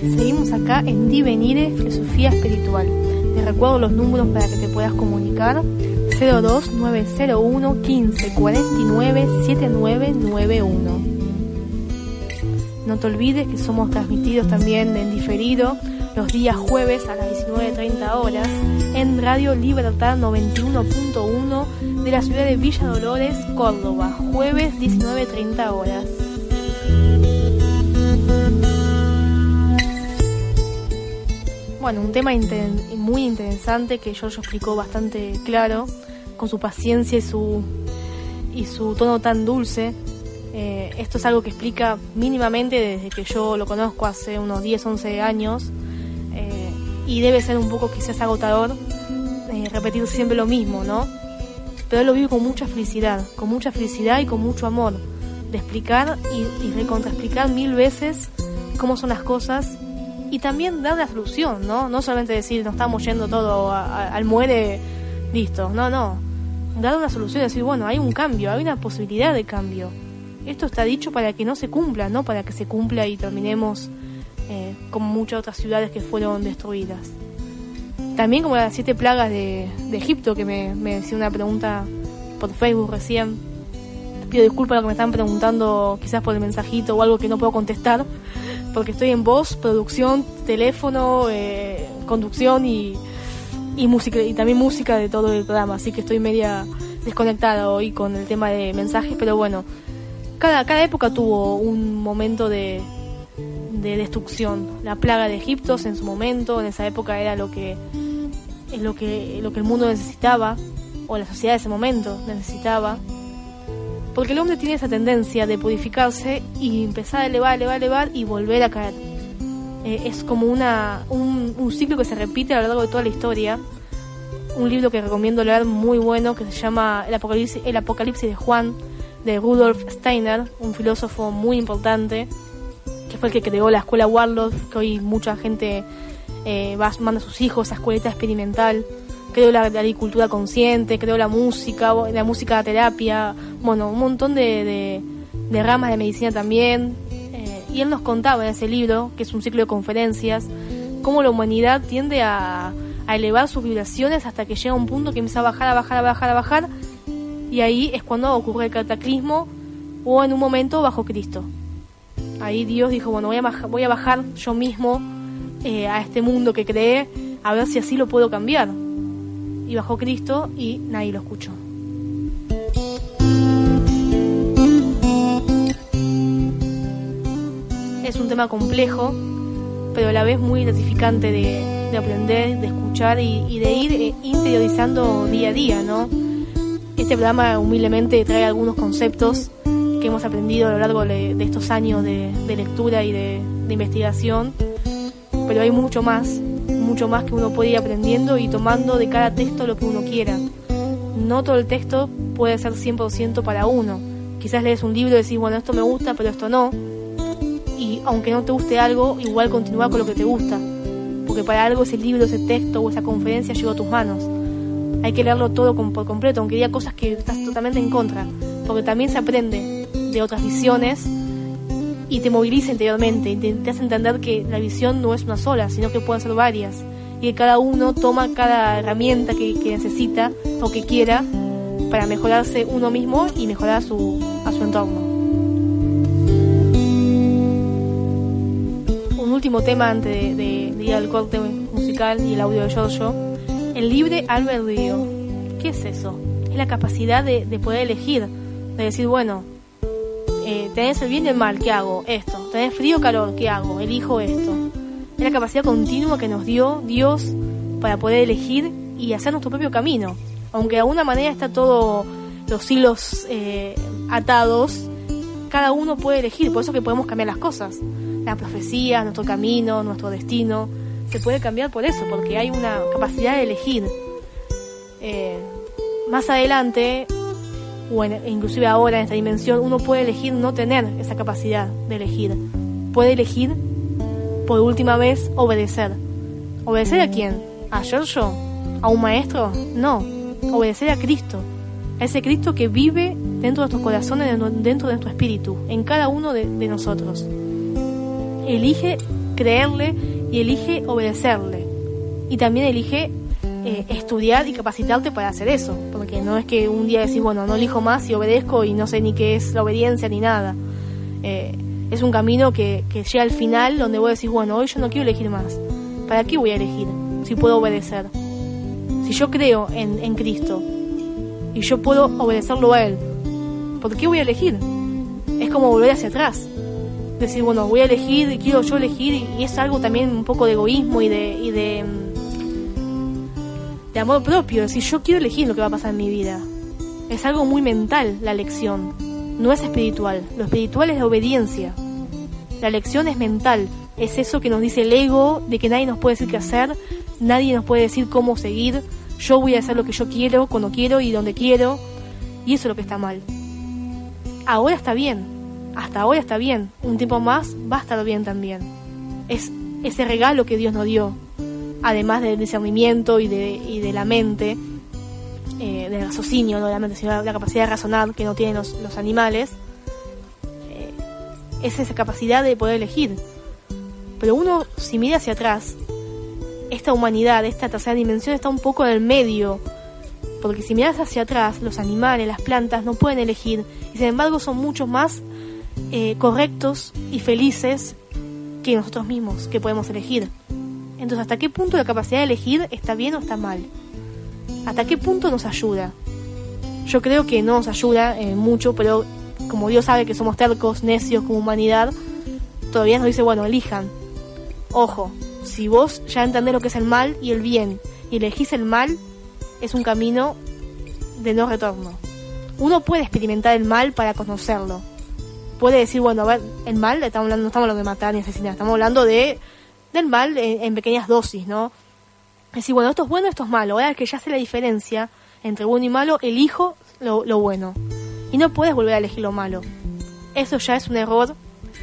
Seguimos acá en Divenire, Filosofía Espiritual. Te recuerdo los números para que te puedas comunicar. 02901 1549 7991. No te olvides que somos transmitidos también en diferido los días jueves a las 19.30 horas en Radio Libertad 91.1 de la ciudad de Villa Dolores, Córdoba, jueves 19.30 horas. Bueno, un tema muy interesante que Giorgio explicó bastante claro, con su paciencia y su, y su tono tan dulce. Eh, esto es algo que explica mínimamente desde que yo lo conozco hace unos 10, 11 años y debe ser un poco quizás agotador eh, repetir siempre lo mismo, ¿no? Pero él lo vive con mucha felicidad, con mucha felicidad y con mucho amor, de explicar y, y recontraexplicar mil veces cómo son las cosas y también dar la solución, ¿no? No solamente decir, nos estamos yendo todo al muere, listo, no, no. Dar una solución, decir, bueno, hay un cambio, hay una posibilidad de cambio. Esto está dicho para que no se cumpla, no para que se cumpla y terminemos eh, como muchas otras ciudades que fueron destruidas. También como las siete plagas de, Egipto, que me, me, decía una pregunta por Facebook recién. Pido disculpas a lo que me están preguntando, quizás por el mensajito o algo que no puedo contestar, porque estoy en voz, producción, teléfono, eh, conducción y, y, música, y también música de todo el programa, así que estoy media desconectada hoy con el tema de mensajes, pero bueno, cada, cada época tuvo un momento de, de destrucción. La plaga de Egipto en su momento, en esa época era lo que, lo que, lo que el mundo necesitaba, o la sociedad de ese momento necesitaba. Porque el hombre tiene esa tendencia de purificarse y empezar a elevar, elevar, elevar y volver a caer. Eh, es como una, un, ciclo que se repite a lo largo de toda la historia. Un libro que recomiendo leer muy bueno que se llama El Apocalipsis, el Apocalipsis de Juan de Rudolf Steiner, un filósofo muy importante que fue el que creó la escuela Warlock, que hoy mucha gente eh, va, manda a sus hijos a escuelita experimental, creó la, agricultura consciente, creó la música, la música terapia, bueno, un montón de, ramas de medicina también. Eh, y él nos contaba en ese libro, que es un ciclo de conferencias, cómo la humanidad tiende a, a elevar sus vibraciones hasta que llega un punto que empieza a bajar, a bajar, a bajar, a bajar, y ahí es cuando ocurre el cataclismo o en un momento bajo Cristo ahí Dios dijo, bueno, voy a, bajar, voy a bajar yo mismo eh, a este mundo que creé, a ver si así lo puedo cambiar. Y bajó Cristo y nadie lo escuchó. Es un tema complejo, pero a la vez muy gratificante de, aprender, de escuchar y, de ir eh, interiorizando día a día, ¿no? Este programa humildemente trae algunos conceptos que hemos aprendido a lo largo de, estos años de, lectura y de, investigación, pero hay mucho más, mucho más que uno puede ir aprendiendo y tomando de cada texto lo que uno quiera. no todo el texto puede ser 100% para uno. Quizás lees un libro y decís, bueno, esto me gusta, pero esto no. Y aunque no te guste algo, igual continúa con lo que te gusta. Porque para algo ese libro, ese texto o esa conferencia llegó a tus manos. Hay que leerlo todo por completo, aunque diga cosas que estás totalmente en contra. Porque también se aprende de otras visiones y te moviliza interiormente y te, hace entender que la visión no es una sola, sino que pueden ser varias y que cada uno toma cada herramienta que, necesita o que quiera para mejorarse uno mismo y mejorar a su, a su entorno. Un último tema antes de, ir al corte musical y el audio de Giorgio. El libre albedrío. ¿Qué es eso? Es la capacidad de, de poder elegir, de decir, bueno, eh, tenés el bien y el mal, ¿qué hago? Esto. Tenés frío o calor, ¿qué hago? Elijo esto. Es la capacidad continua que nos dio Dios para poder elegir y hacer nuestro propio camino. Aunque de alguna manera está todo los hilos eh, atados, cada uno puede elegir, por eso que podemos cambiar las cosas. Las profecías, nuestro camino, nuestro destino, se puede cambiar por eso, porque hay una capacidad de elegir. Eh, más adelante o inclusive ahora en esta dimensión, uno puede elegir no tener esa capacidad de elegir. Puede elegir por última vez obedecer. ¿Obedecer a quién? ¿A Giorgio? ¿A un maestro? No. Obedecer a Cristo. A ese Cristo que vive dentro de nuestros corazones, dentro de nuestro espíritu, en cada uno de, nosotros. Elige creerle y elige obedecerle. Y también elige eh, estudiar y capacitarte para hacer eso, porque no es que un día decís, bueno, no elijo más y obedezco y no sé ni qué es la obediencia ni nada. Eh, es un camino que, que llega al final donde vos decís, bueno, hoy yo no quiero elegir más. ¿Para qué voy a elegir si puedo obedecer? Si yo creo en, en Cristo y yo puedo obedecerlo a Él, ¿por qué voy a elegir? Es como volver hacia atrás. Decir, bueno, voy a elegir, quiero yo elegir, y es algo también un poco de egoísmo y de, y de de amor propio, decir yo quiero elegir lo que va a pasar en mi vida. Es algo muy mental la elección, no es espiritual. Lo espiritual es la obediencia. La elección es mental, es eso que nos dice el ego, de que nadie nos puede decir qué hacer, nadie nos puede decir cómo seguir, yo voy a hacer lo que yo quiero, cuando quiero y donde quiero, y eso es lo que está mal. Ahora está bien, hasta ahora está bien, un tiempo más va a estar bien también. Es ese regalo que Dios nos dio, además del discernimiento y de, la mente, eh, del raciocinio, de la capacidad de razonar que no tienen los, animales, eh, es esa capacidad de poder elegir. Pero uno, si mira hacia atrás, esta humanidad, esta tercera dimensión está un poco en el medio, porque si miras hacia atrás, los animales, las plantas no pueden elegir, y sin embargo son mucho más eh, correctos y felices que nosotros mismos, que podemos elegir. Entonces, ¿hasta qué punto la capacidad de elegir está bien o está mal? ¿Hasta qué punto nos ayuda? Yo creo que no nos ayuda eh, mucho, pero como Dios sabe que somos tercos, necios como humanidad, todavía nos dice, bueno, elijan. Ojo, si vos ya entendés lo que es el mal y el bien y elegís el mal, es un camino de no retorno. Uno puede experimentar el mal para conocerlo. Puede decir, bueno, a ver, el mal, estamos hablando, no estamos hablando de matar ni asesinar, estamos hablando de del mal en, pequeñas dosis, ¿no? Es decir, bueno, esto es bueno, esto es malo. Ahora que ya sé la diferencia entre bueno y malo, elijo lo, lo bueno. Y no puedes volver a elegir lo malo. Eso ya es un error,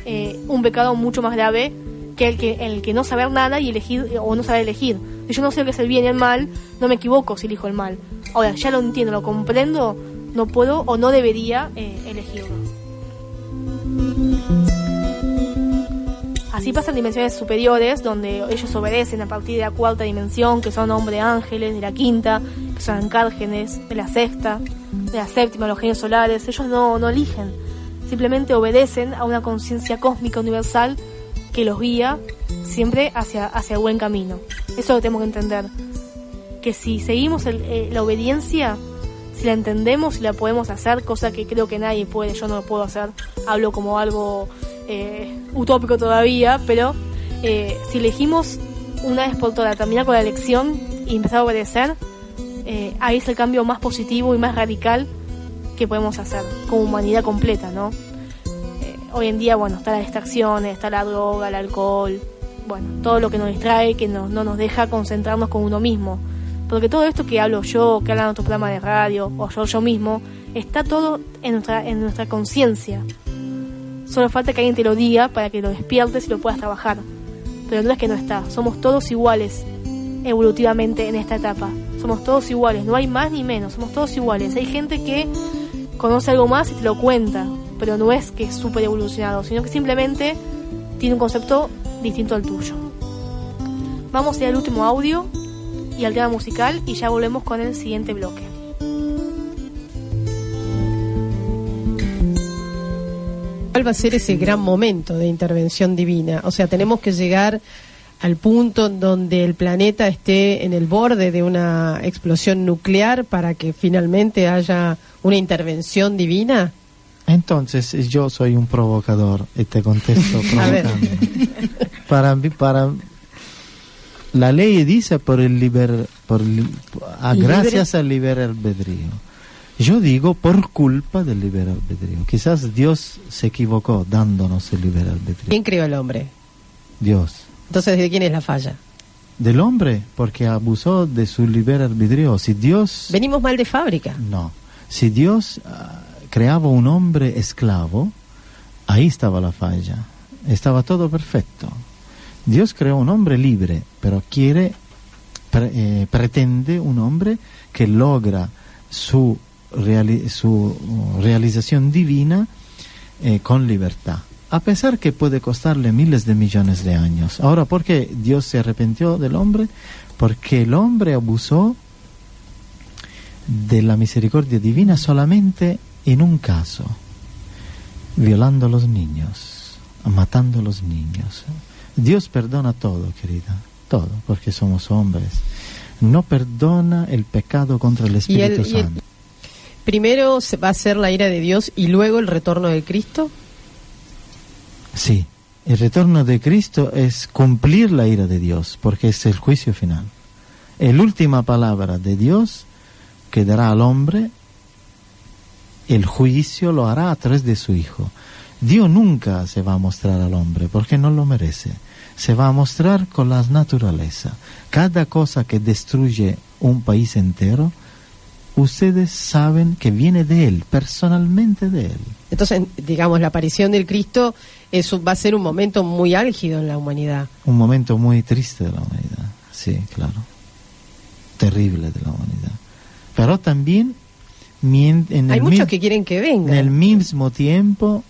eh, un pecado mucho más grave que el que el que no saber nada y elegir o no saber elegir. Si yo no sé lo que es el bien y el mal, no me equivoco si elijo el mal. Ahora, ya lo entiendo, lo comprendo, no puedo o no debería eh, elegirlo. Así pasan dimensiones superiores, donde ellos obedecen a partir de la cuarta dimensión, que son hombres ángeles, de la quinta, que son ancárgenes, de la sexta, de la séptima, los genios solares. Ellos no, no eligen, simplemente obedecen a una conciencia cósmica universal que los guía siempre hacia, hacia el buen camino. Eso lo tenemos que entender. Que si seguimos eh, la obediencia, si la entendemos y la podemos hacer, cosa que creo que nadie puede, yo no lo puedo hacer, hablo como algo eh, utópico todavía, pero eh, si elegimos una vez por todas terminar con la elección y empezar a obedecer, eh, ahí es el cambio más positivo y más radical que podemos hacer como humanidad completa, ¿no? hoy en día, bueno, está la distracción, está la droga, el alcohol, bueno, todo lo que nos distrae, que no, no nos deja concentrarnos con uno mismo. Porque todo esto que hablo yo, que hablan en otro programa de radio, o yo yo mismo, está todo en nuestra, en nuestra conciencia. Solo falta que alguien te lo diga para que lo despiertes y lo puedas trabajar. Pero no es que no está, somos todos iguales evolutivamente en esta etapa. Somos todos iguales, no hay más ni menos, somos todos iguales. Hay gente que conoce algo más y te lo cuenta, pero no es que es súper evolucionado, sino que simplemente tiene un concepto distinto al tuyo. Vamos a ir al último audio y al tema musical y ya volvemos con el siguiente bloque. ¿Cuál va a ser ese gran momento de intervención divina? O sea, tenemos que llegar al punto en donde el planeta esté en el borde de una explosión nuclear para que finalmente haya una intervención divina? Entonces yo soy un provocador y te contesto provocando. para mí, para la ley dice por el liber, por, a, gracias al libre albedrío. Yo digo por culpa del libre albedrío. Quizás Dios se equivocó dándonos el libre albedrío. ¿Quién creó el hombre? Dios. Entonces, ¿de quién es la falla? Del hombre, porque abusó de su libre albedrío. Si Dios... Venimos mal de fábrica. No. Si Dios ah, creaba un hombre esclavo, ahí estaba la falla. Estaba todo perfecto. Dios creó un hombre libre, pero quiere, eh, pretende un hombre que logra su, su realización divina eh, con libertad a pesar que puede costarle miles de millones de años. Ahora, ¿por qué Dios se arrepintió del hombre? Porque el hombre abusó de la misericordia divina solamente en un caso, violando a los niños, matando a los niños. Dios perdona todo, querida, todo, porque somos hombres. No perdona el pecado contra el Espíritu Santo. primero va a ser la ira de Dios y luego el retorno de Cristo. Sí, el retorno de Cristo es cumplir la ira de Dios, porque es el juicio final. La última palabra de Dios que dará al hombre, el juicio lo hará a través de su Hijo. Dios nunca se va a mostrar al hombre porque no lo merece. Se va a mostrar con la naturaleza. Cada cosa que destruye un país entero, ustedes saben que viene de Él, personalmente de Él. Entonces, digamos, la aparición del Cristo eso va a ser un momento muy álgido en la humanidad. Un momento muy triste de la humanidad, sí, claro. Terrible de la humanidad. Pero también... En Hay muchos que quieren que venga. En el mismo tiempo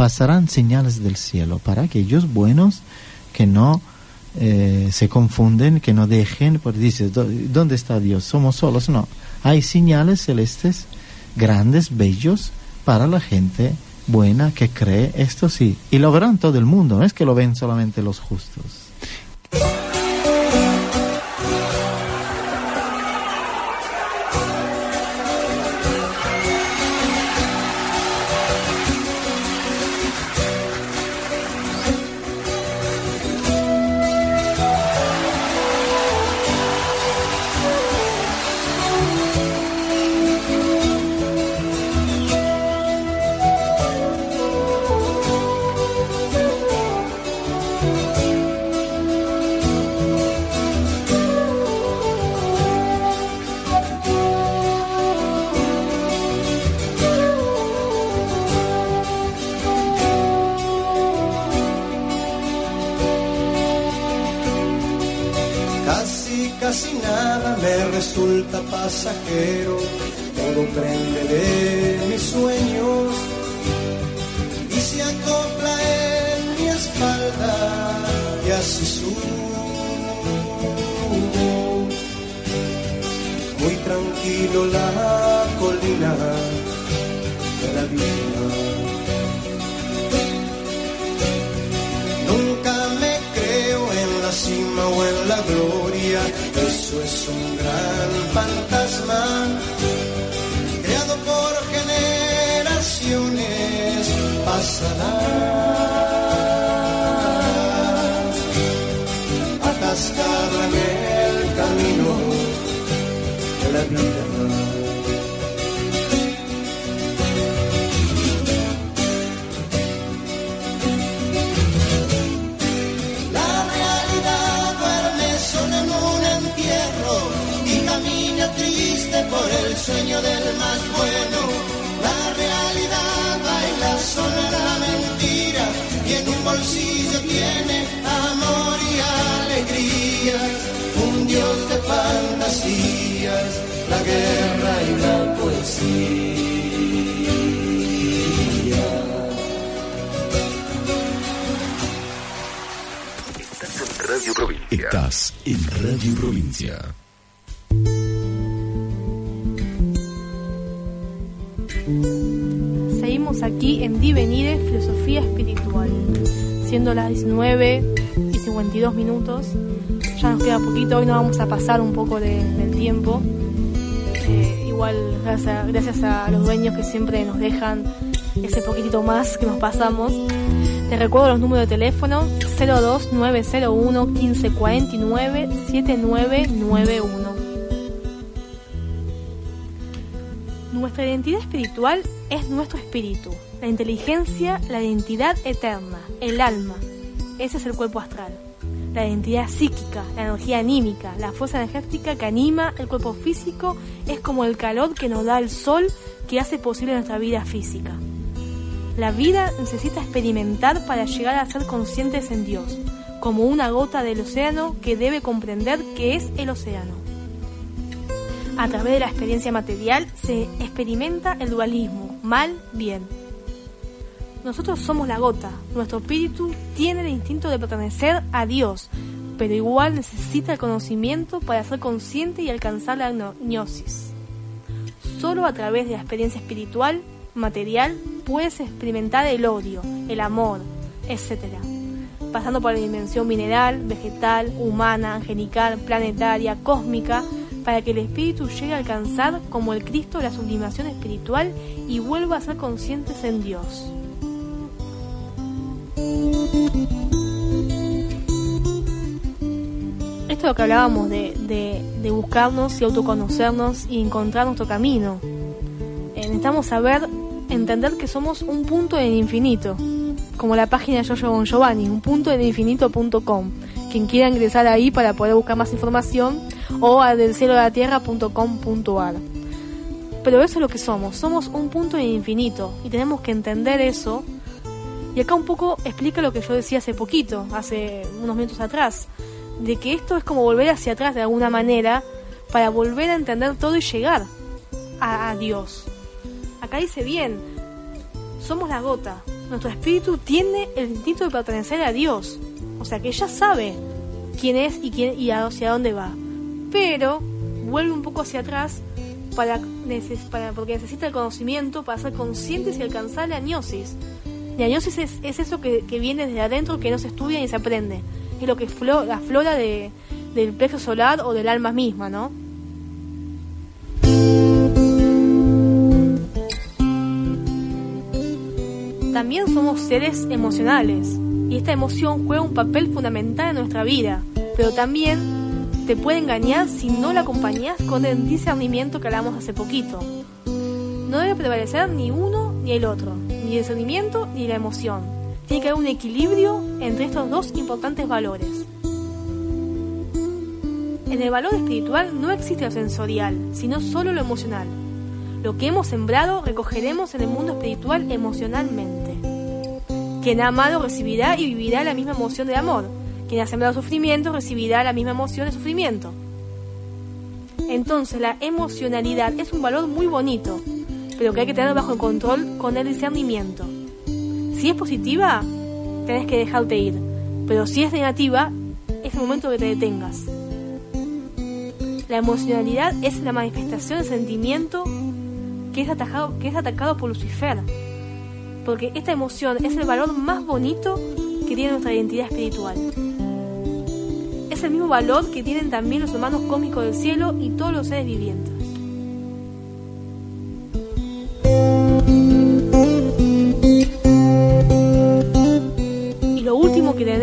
pasarán señales del cielo para aquellos buenos que no eh, se confunden, que no dejen, porque dices, ¿dónde está Dios? Somos solos. No, hay señales celestes grandes, bellos, para la gente buena que cree esto sí. Y lo verán todo el mundo, no es que lo ven solamente los justos. Eso es un gran fantasma creado por generaciones pasadas. Radio Provincia. Estás en Radio Provincia. Seguimos aquí en Divenire, Filosofía Espiritual. Siendo las 19 y 52 minutos, ya nos queda poquito, hoy nos vamos a pasar un poco de- del tiempo. Igual gracias a, gracias a los dueños que siempre nos dejan ese poquitito más que nos pasamos. Te recuerdo los números de teléfono 02901 1549 7991. Nuestra identidad espiritual es nuestro espíritu, la inteligencia, la identidad eterna, el alma. Ese es el cuerpo astral. La identidad psíquica, la energía anímica, la fuerza energética que anima el cuerpo físico es como el calor que nos da el sol que hace posible nuestra vida física. La vida necesita experimentar para llegar a ser conscientes en Dios, como una gota del océano que debe comprender que es el océano. A través de la experiencia material se experimenta el dualismo, mal-bien. Nosotros somos la gota, nuestro espíritu tiene el instinto de pertenecer a Dios, pero igual necesita el conocimiento para ser consciente y alcanzar la gno- gnosis. Solo a través de la experiencia espiritual, material, puedes experimentar el odio, el amor, etc. Pasando por la dimensión mineral, vegetal, humana, angelical, planetaria, cósmica, para que el espíritu llegue a alcanzar como el Cristo la sublimación espiritual y vuelva a ser conscientes en Dios. Esto es lo que hablábamos de, buscarnos y autoconocernos y encontrar nuestro camino. Eh, necesitamos saber, entender que somos un punto en infinito, como la página Giorgio Bon Giovanni, un punto en infinito.com. Quien quiera ingresar ahí para poder buscar más información o a del cielo de la tierra.com.ar. Pero eso es lo que somos, somos un punto en infinito y tenemos que entender eso. Y acá un poco explica lo que yo decía hace poquito, hace unos minutos atrás, de que esto es como volver hacia atrás de alguna manera para volver a entender todo y llegar a, Dios. Acá dice bien, somos la gota, nuestro espíritu tiene el instinto de pertenecer a Dios, o sea que ya sabe quién es y, quién, y hacia dónde va, pero vuelve un poco hacia atrás para, para- porque necesita el conocimiento para ser conscientes y alcanzar la gnosis. La gnosis es, es eso que, viene desde adentro, que no se estudia ni se aprende. Es lo que flo- la flora de, del plexo solar o del alma misma, ¿no? También somos seres emocionales y esta emoción juega un papel fundamental en nuestra vida, pero también te puede engañar si no la acompañas con el discernimiento que hablamos hace poquito. No debe prevalecer ni uno ni el otro, ni el discernimiento ni la emoción. Tiene que haber un equilibrio entre estos dos importantes valores. En el valor espiritual no existe lo sensorial, sino solo lo emocional. Lo que hemos sembrado recogeremos en el mundo espiritual emocionalmente. Quien ha amado recibirá y vivirá la misma emoción de amor. Quien ha sembrado sufrimiento recibirá la misma emoción de sufrimiento. Entonces la emocionalidad es un valor muy bonito, pero que hay que tener bajo control con el discernimiento. Si es positiva, tenés que dejarte ir, pero si es negativa, es el momento que te detengas. La emocionalidad es la manifestación del sentimiento que es, atajado, que es atacado por Lucifer. Porque esta emoción es el valor más bonito que tiene nuestra identidad espiritual. Es el mismo valor que tienen también los hermanos cósmicos del cielo y todos los seres vivientes.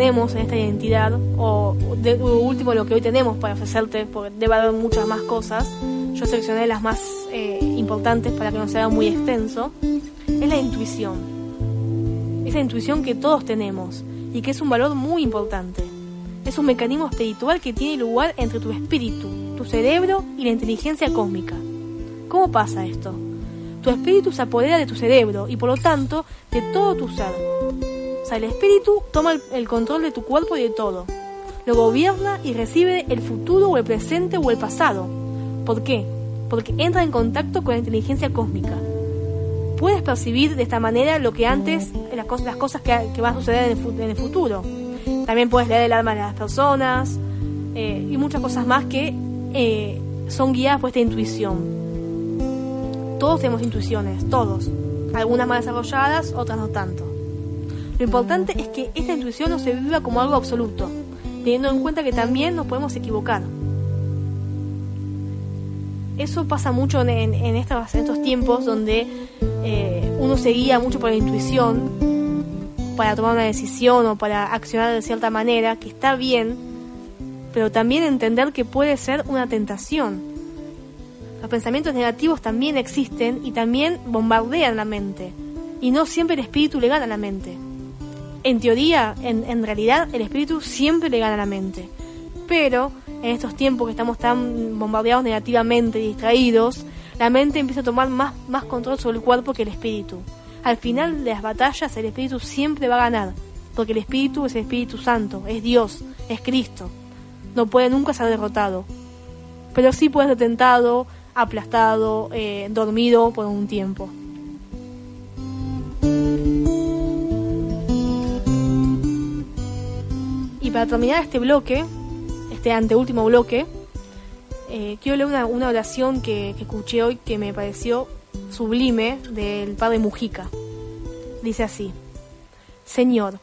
Tenemos en esta identidad, o de, lo último lo que hoy tenemos para ofrecerte, porque debe haber muchas más cosas, yo seleccioné las más eh, importantes para que no sea muy extenso, es la intuición. Esa intuición que todos tenemos y que es un valor muy importante. Es un mecanismo espiritual que tiene lugar entre tu espíritu, tu cerebro y la inteligencia cósmica. ¿Cómo pasa esto? Tu espíritu se apodera de tu cerebro y por lo tanto de todo tu ser. El espíritu toma el, control de tu cuerpo y de todo. Lo gobierna y recibe el futuro o el presente o el pasado. ¿Por qué? Porque entra en contacto con la inteligencia cósmica. Puedes percibir de esta manera lo que antes, las cosas, que, que van a suceder en el, fu- en el futuro. También puedes leer el alma de las personas eh, y muchas cosas más que eh, son guiadas por esta intuición. Todos tenemos intuiciones, todos. Algunas más desarrolladas, otras no tanto. Lo importante es que esta intuición no se viva como algo absoluto, teniendo en cuenta que también nos podemos equivocar. Eso pasa mucho en, estos tiempos donde eh, uno se guía mucho por la intuición para tomar una decisión o para accionar de cierta manera, que está bien, pero también entender que puede ser una tentación. Los pensamientos negativos también existen y también bombardean la mente. Y no siempre el espíritu le gana a la mente. En teoría, en, en realidad, el espíritu siempre le gana a la mente. Pero en estos tiempos que estamos tan bombardeados negativamente distraídos, la mente empieza a tomar más, más control sobre el cuerpo que el espíritu. Al final de las batallas, el espíritu siempre va a ganar, porque el espíritu es el Espíritu Santo, es Dios, es Cristo. No puede nunca ser derrotado. Pero sí puede ser tentado, aplastado, eh, dormido por un tiempo. Y para terminar este bloque, este anteúltimo bloque, eh, quiero leer una, oración que, que escuché hoy que me pareció sublime del padre Mujica. Dice así, Señor,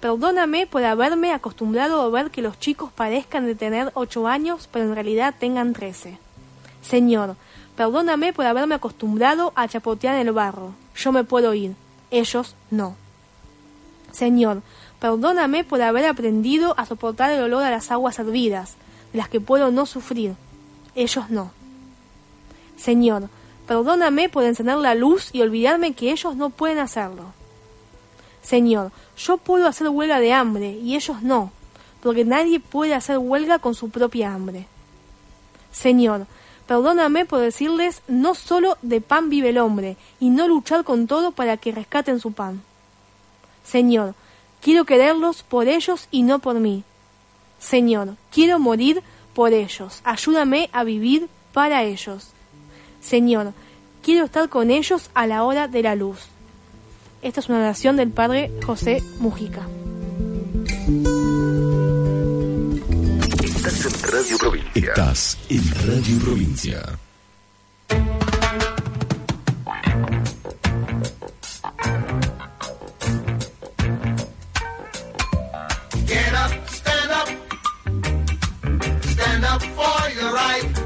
perdóname por haberme acostumbrado a ver que los chicos parezcan de tener ocho años, pero en realidad tengan trece. Señor, perdóname por haberme acostumbrado a chapotear en el barro. Yo me puedo ir, ellos no. Señor, perdóname por haber aprendido a soportar el olor a las aguas hervidas, de las que puedo no sufrir, ellos no. Señor, perdóname por encender la luz y olvidarme que ellos no pueden hacerlo. Señor, yo puedo hacer huelga de hambre y ellos no, porque nadie puede hacer huelga con su propia hambre. Señor, perdóname por decirles no solo de pan vive el hombre y no luchar con todo para que rescaten su pan. Señor, quiero quererlos por ellos y no por mí. Señor, quiero morir por ellos. Ayúdame a vivir para ellos. Señor, quiero estar con ellos a la hora de la luz. Esta es una oración del padre José Mujica. Estás en Radio Provincia. Estás en Radio Provincia. Up for your right.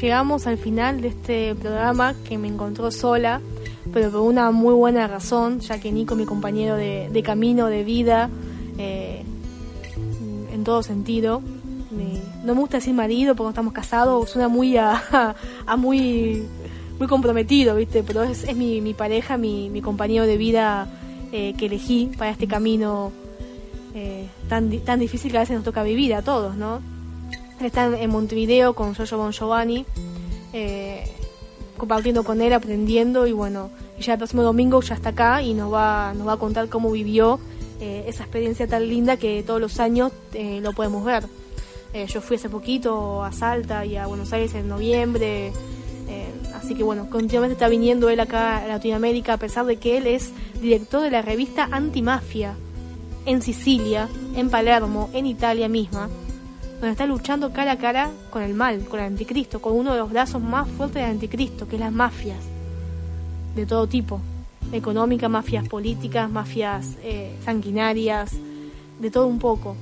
Llegamos al final de este programa que me encontró sola, pero por una muy buena razón, ya que Nico, mi compañero de, camino, de vida, eh, en todo sentido, no me gusta decir marido porque estamos casados, suena muy a, a muy muy comprometido, ¿viste? Pero es, es mi, pareja, mi, mi compañero de vida eh, que elegí para este camino eh, tan, tan difícil que a veces nos toca vivir a todos, ¿no? Está en, Montevideo con Giorgio Bon Giovanni, eh, compartiendo con él, aprendiendo y bueno, ya el próximo domingo ya está acá y nos va, nos va a contar cómo vivió eh, esa experiencia tan linda que todos los años eh, lo podemos ver. Eh, yo fui hace poquito a Salta y a Buenos Aires en noviembre, así que bueno, continuamente está viniendo él acá a Latinoamérica a pesar de que él es director de la revista Antimafia en Sicilia, en Palermo, en Italia misma, donde está luchando cara a cara con el mal, con el anticristo, con uno de los brazos más fuertes del anticristo, que es las mafias, de todo tipo, económicas, mafias políticas, mafias eh, sanguinarias, de todo un poco.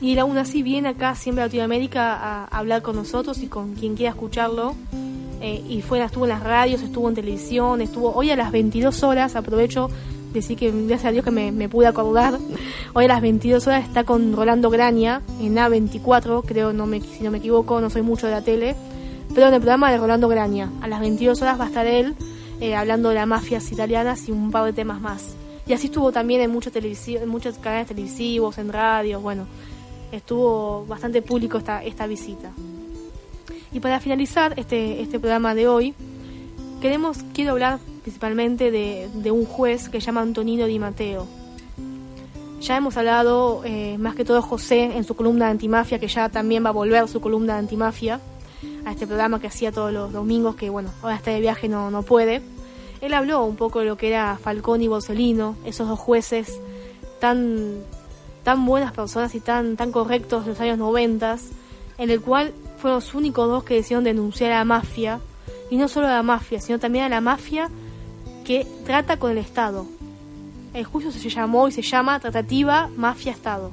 Y él aún así viene acá siempre a Latinoamérica a, hablar con nosotros y con quien quiera escucharlo. Eh, y fue, estuvo en las radios, estuvo en televisión, estuvo hoy a las 22 horas, aprovecho decir que gracias a Dios que me, me pude acordar, hoy a las 22 horas está con Rolando Graña en A24, creo, no me, si no me equivoco, no soy mucho de la tele, pero en el programa de Rolando Graña, a las 22 horas va a estar él eh, hablando de las mafias italianas y un par de temas más. Y así estuvo también en muchos, en muchos canales televisivos, en radios, bueno, estuvo bastante público esta, esta visita. Y para finalizar este, este programa de hoy, queremos, quiero hablar principalmente de, de un juez que se llama Antonino Di Matteo. Ya hemos hablado eh, más que todo José en su columna de antimafia, que ya también va a volver su columna de antimafia a este programa que hacía todos los domingos, que bueno, ahora está de viaje no, no puede. Él habló un poco de lo que era Falcón y Borsellino, esos dos jueces tan, tan buenas personas y tan, tan correctos en los años 90, en el cual fueron los únicos dos que decidieron denunciar a la mafia, y no solo a la mafia, sino también a la mafia que trata con el Estado. El juicio se llamó y se llama Tratativa Mafia-Estado.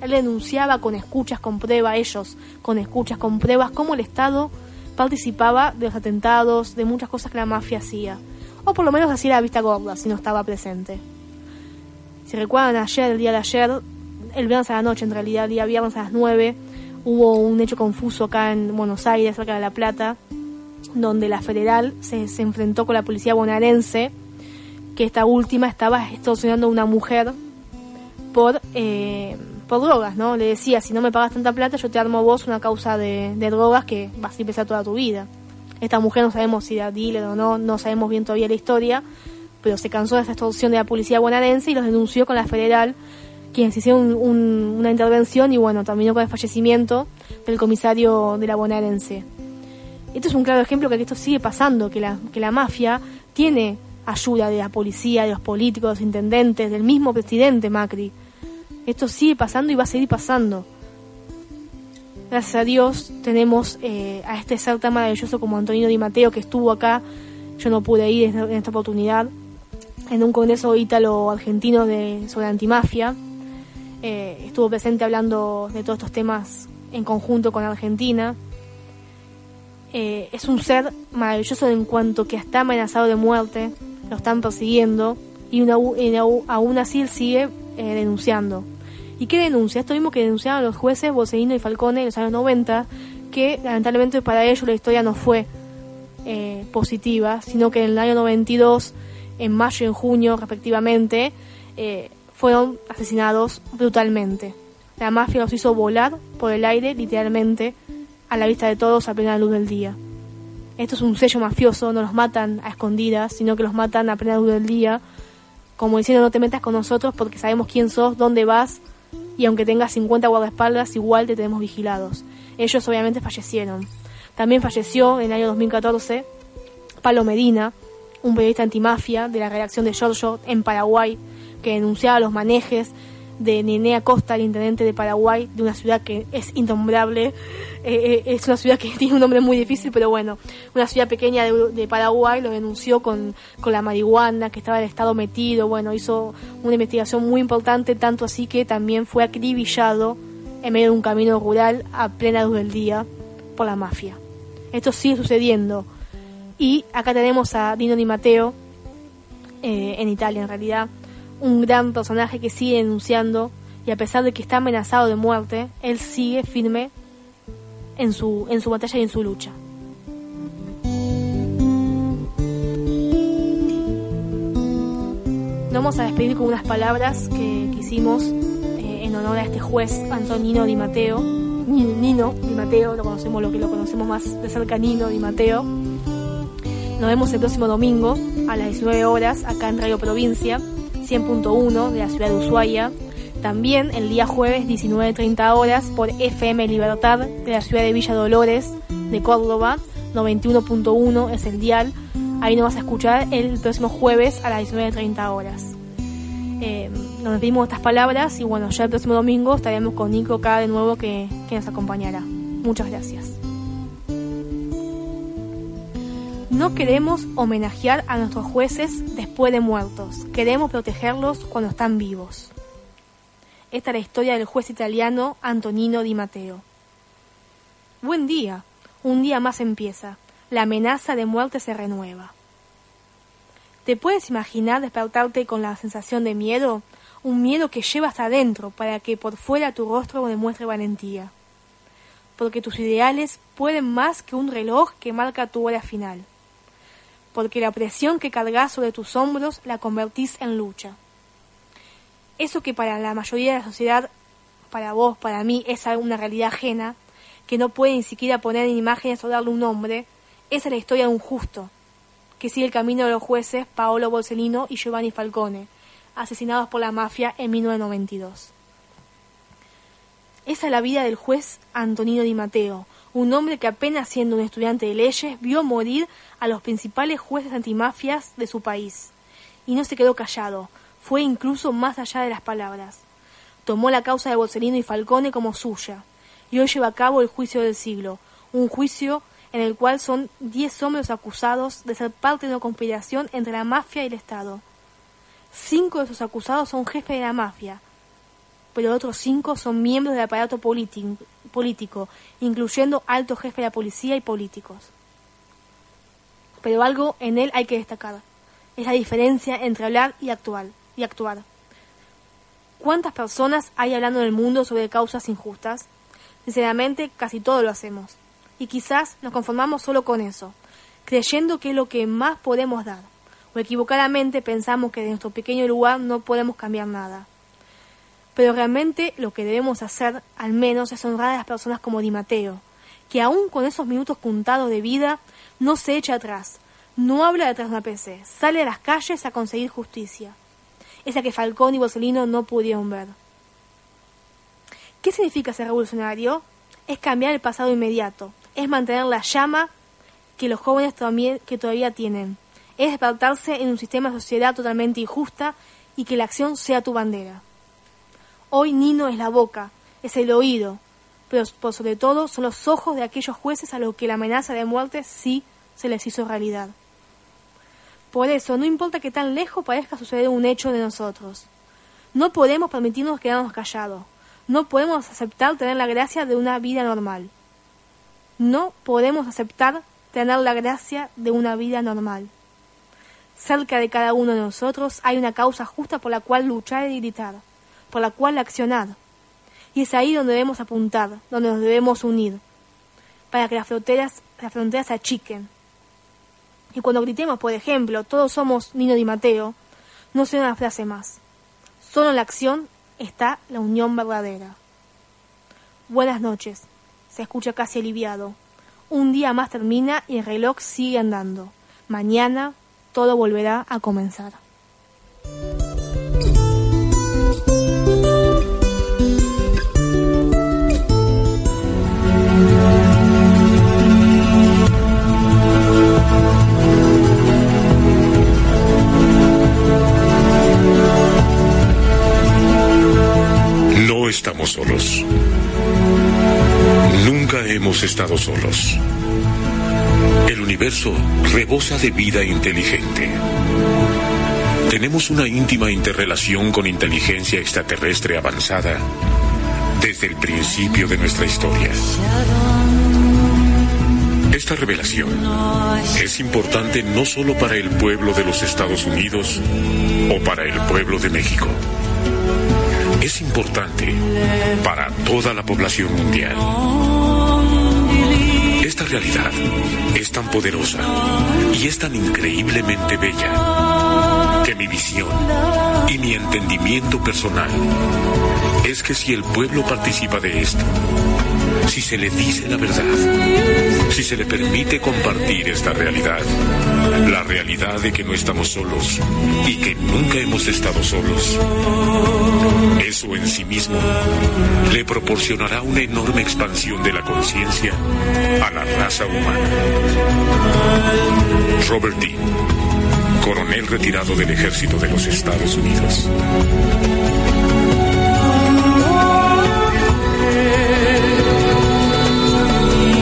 Él denunciaba con escuchas, con pruebas, ellos con escuchas, con pruebas, cómo el Estado participaba de los atentados, de muchas cosas que la mafia hacía. O por lo menos hacía la vista gorda, si no estaba presente. Si recuerdan ayer, el día de ayer, el viernes a la noche, en realidad, el día viernes a las 9, hubo un hecho confuso acá en Buenos Aires, cerca de La Plata, donde la federal se, se enfrentó con la policía bonaerense, que esta última estaba extorsionando a una mujer por, eh, por drogas, ¿no? Le decía, si no me pagas tanta plata, yo te armo vos una causa de, de drogas que vas a empezar toda tu vida. Esta mujer no sabemos si era dealer o no, no sabemos bien todavía la historia, pero se cansó de esa extorsión de la policía bonaerense y los denunció con la federal, quienes hicieron un- un- una intervención y bueno, terminó con el fallecimiento del comisario de la bonaerense. Esto es un claro ejemplo que esto sigue pasando, que la, que la mafia tiene ayuda de la policía, de los políticos, de los intendentes, del mismo presidente Macri. Esto sigue pasando y va a seguir pasando. Gracias a Dios tenemos eh, a este ser tan maravilloso como Antonino Di Matteo que estuvo acá. Yo no pude ir en esta oportunidad en un congreso ítalo-argentino sobre antimafia. Eh, estuvo presente hablando de todos estos temas en conjunto con Argentina. Eh, es un ser maravilloso en cuanto que está amenazado de muerte, lo están persiguiendo y, una- y aún así él sigue eh, denunciando. ¿Y qué denuncia? Esto mismo que denunciaban los jueces Boceino y Falcone en los años 90, que lamentablemente para ellos la historia no fue eh, positiva, sino que en el año 92, en mayo y en junio respectivamente, eh, fueron asesinados brutalmente. La mafia los hizo volar por el aire, literalmente, a la vista de todos a plena luz del día. Esto es un sello mafioso, no los matan a escondidas, sino que los matan a plena luz del día, como diciendo no te metas con nosotros porque sabemos quién sos, dónde vas, y aunque tengas 50 guardaespaldas, igual te tenemos vigilados. Ellos obviamente fallecieron. También falleció en el año 2014 Palo Medina, un periodista antimafia de la redacción de Giorgio en Paraguay, que denunciaba los manejes de Nenea Costa, el intendente de Paraguay, de una ciudad que es innombrable. Eh, eh, es una ciudad que tiene un nombre muy difícil, pero bueno, una ciudad pequeña de, de Paraguay lo denunció con, con la marihuana, que estaba el Estado metido. Bueno, hizo una investigación muy importante, tanto así que también fue acribillado en medio de un camino rural a plena luz del día por la mafia. Esto sigue sucediendo. Y acá tenemos a Dino Di Matteo, eh, en Italia en realidad, un gran personaje que sigue denunciando y a pesar de que está amenazado de muerte, él sigue firme en su, en su batalla y en su lucha. Nos vamos a despedir con unas palabras que, hicimos eh, en honor a este juez Antonino Di Matteo. Ni- Nino Di Matteo, lo conocemos lo que lo conocemos más de cerca, Nino Di Matteo. Nos vemos el próximo domingo a las 19 horas acá en Radio Provincia 100.1 de la ciudad de Ushuaia. También el día jueves 19.30 horas por FM Libertad de la ciudad de Villa Dolores de Córdoba. 91.1 es el dial. Ahí nos vas a escuchar el próximo jueves a las 19.30 horas. Eh, nos despedimos de estas palabras y bueno, ya el próximo domingo estaremos con Nico acá de nuevo que, que nos acompañará. Muchas gracias. No queremos homenajear a nuestros jueces después de muertos, queremos protegerlos cuando están vivos. Esta es la historia del juez italiano Antonino Di Matteo. Buen día, un día más empieza, la amenaza de muerte se renueva. ¿Te puedes imaginar despertarte con la sensación de miedo? Un miedo que lleva hasta adentro para que por fuera tu rostro demuestre valentía. Porque tus ideales pueden más que un reloj que marca tu hora final porque la presión que cargas sobre tus hombros la convertís en lucha. Eso que para la mayoría de la sociedad, para vos, para mí, es una realidad ajena, que no puede ni siquiera poner en imágenes o darle un nombre, esa es la historia de un justo, que sigue el camino de los jueces Paolo Borsellino y Giovanni Falcone, asesinados por la mafia en 1992. Esa es la vida del juez Antonino Di Matteo, un hombre que apenas siendo un estudiante de leyes vio morir a los principales jueces antimafias de su país. Y no se quedó callado, fue incluso más allá de las palabras. Tomó la causa de Borsellino y Falcone como suya, y hoy lleva a cabo el juicio del siglo, un juicio en el cual son diez hombres acusados de ser parte de una conspiración entre la mafia y el Estado. Cinco de esos acusados son jefes de la mafia, pero otros cinco son miembros del aparato político, incluyendo alto jefe de la policía y políticos. Pero algo en él hay que destacar, es la diferencia entre hablar y actuar. Y actuar. ¿Cuántas personas hay hablando en el mundo sobre causas injustas? Sinceramente, casi todo lo hacemos. Y quizás nos conformamos solo con eso, creyendo que es lo que más podemos dar. O equivocadamente pensamos que de nuestro pequeño lugar no podemos cambiar nada. Pero realmente lo que debemos hacer, al menos, es honrar a las personas como Di Matteo, que aún con esos minutos contados de vida, no se echa atrás, no habla detrás de una PC, sale a las calles a conseguir justicia. Esa que Falcón y Borsellino no pudieron ver. ¿Qué significa ser revolucionario? Es cambiar el pasado inmediato, es mantener la llama que los jóvenes todavía, que todavía tienen, es despertarse en un sistema de sociedad totalmente injusta y que la acción sea tu bandera. Hoy Nino es la boca, es el oído, pero por sobre todo son los ojos de aquellos jueces a los que la amenaza de muerte sí se les hizo realidad. Por eso, no importa que tan lejos parezca suceder un hecho de nosotros. No podemos permitirnos quedarnos callados. No podemos aceptar tener la gracia de una vida normal. No podemos aceptar tener la gracia de una vida normal. Cerca de cada uno de nosotros hay una causa justa por la cual luchar y gritar, por la cual accionar. Y es ahí donde debemos apuntar, donde nos debemos unir, para que las fronteras, las fronteras se achiquen. Y cuando gritemos, por ejemplo, todos somos Nino Di Mateo, no sea una frase más. Solo en la acción está la unión verdadera. Buenas noches. Se escucha casi aliviado. Un día más termina y el reloj sigue andando. Mañana todo volverá a comenzar. solos. Nunca hemos estado solos. El universo rebosa de vida inteligente. Tenemos una íntima interrelación con inteligencia extraterrestre avanzada desde el principio de nuestra historia. Esta revelación es importante no solo para el pueblo de los Estados Unidos o para el pueblo de México. Es importante para toda la población mundial. Esta realidad es tan poderosa y es tan increíblemente bella que mi visión y mi entendimiento personal es que si el pueblo participa de esto, si se le dice la verdad, si se le permite compartir esta realidad, la realidad de que no estamos solos y que nunca hemos estado solos, eso en sí mismo le proporcionará una enorme expansión de la conciencia a la raza humana. Robert Dean, coronel retirado del ejército de los Estados Unidos.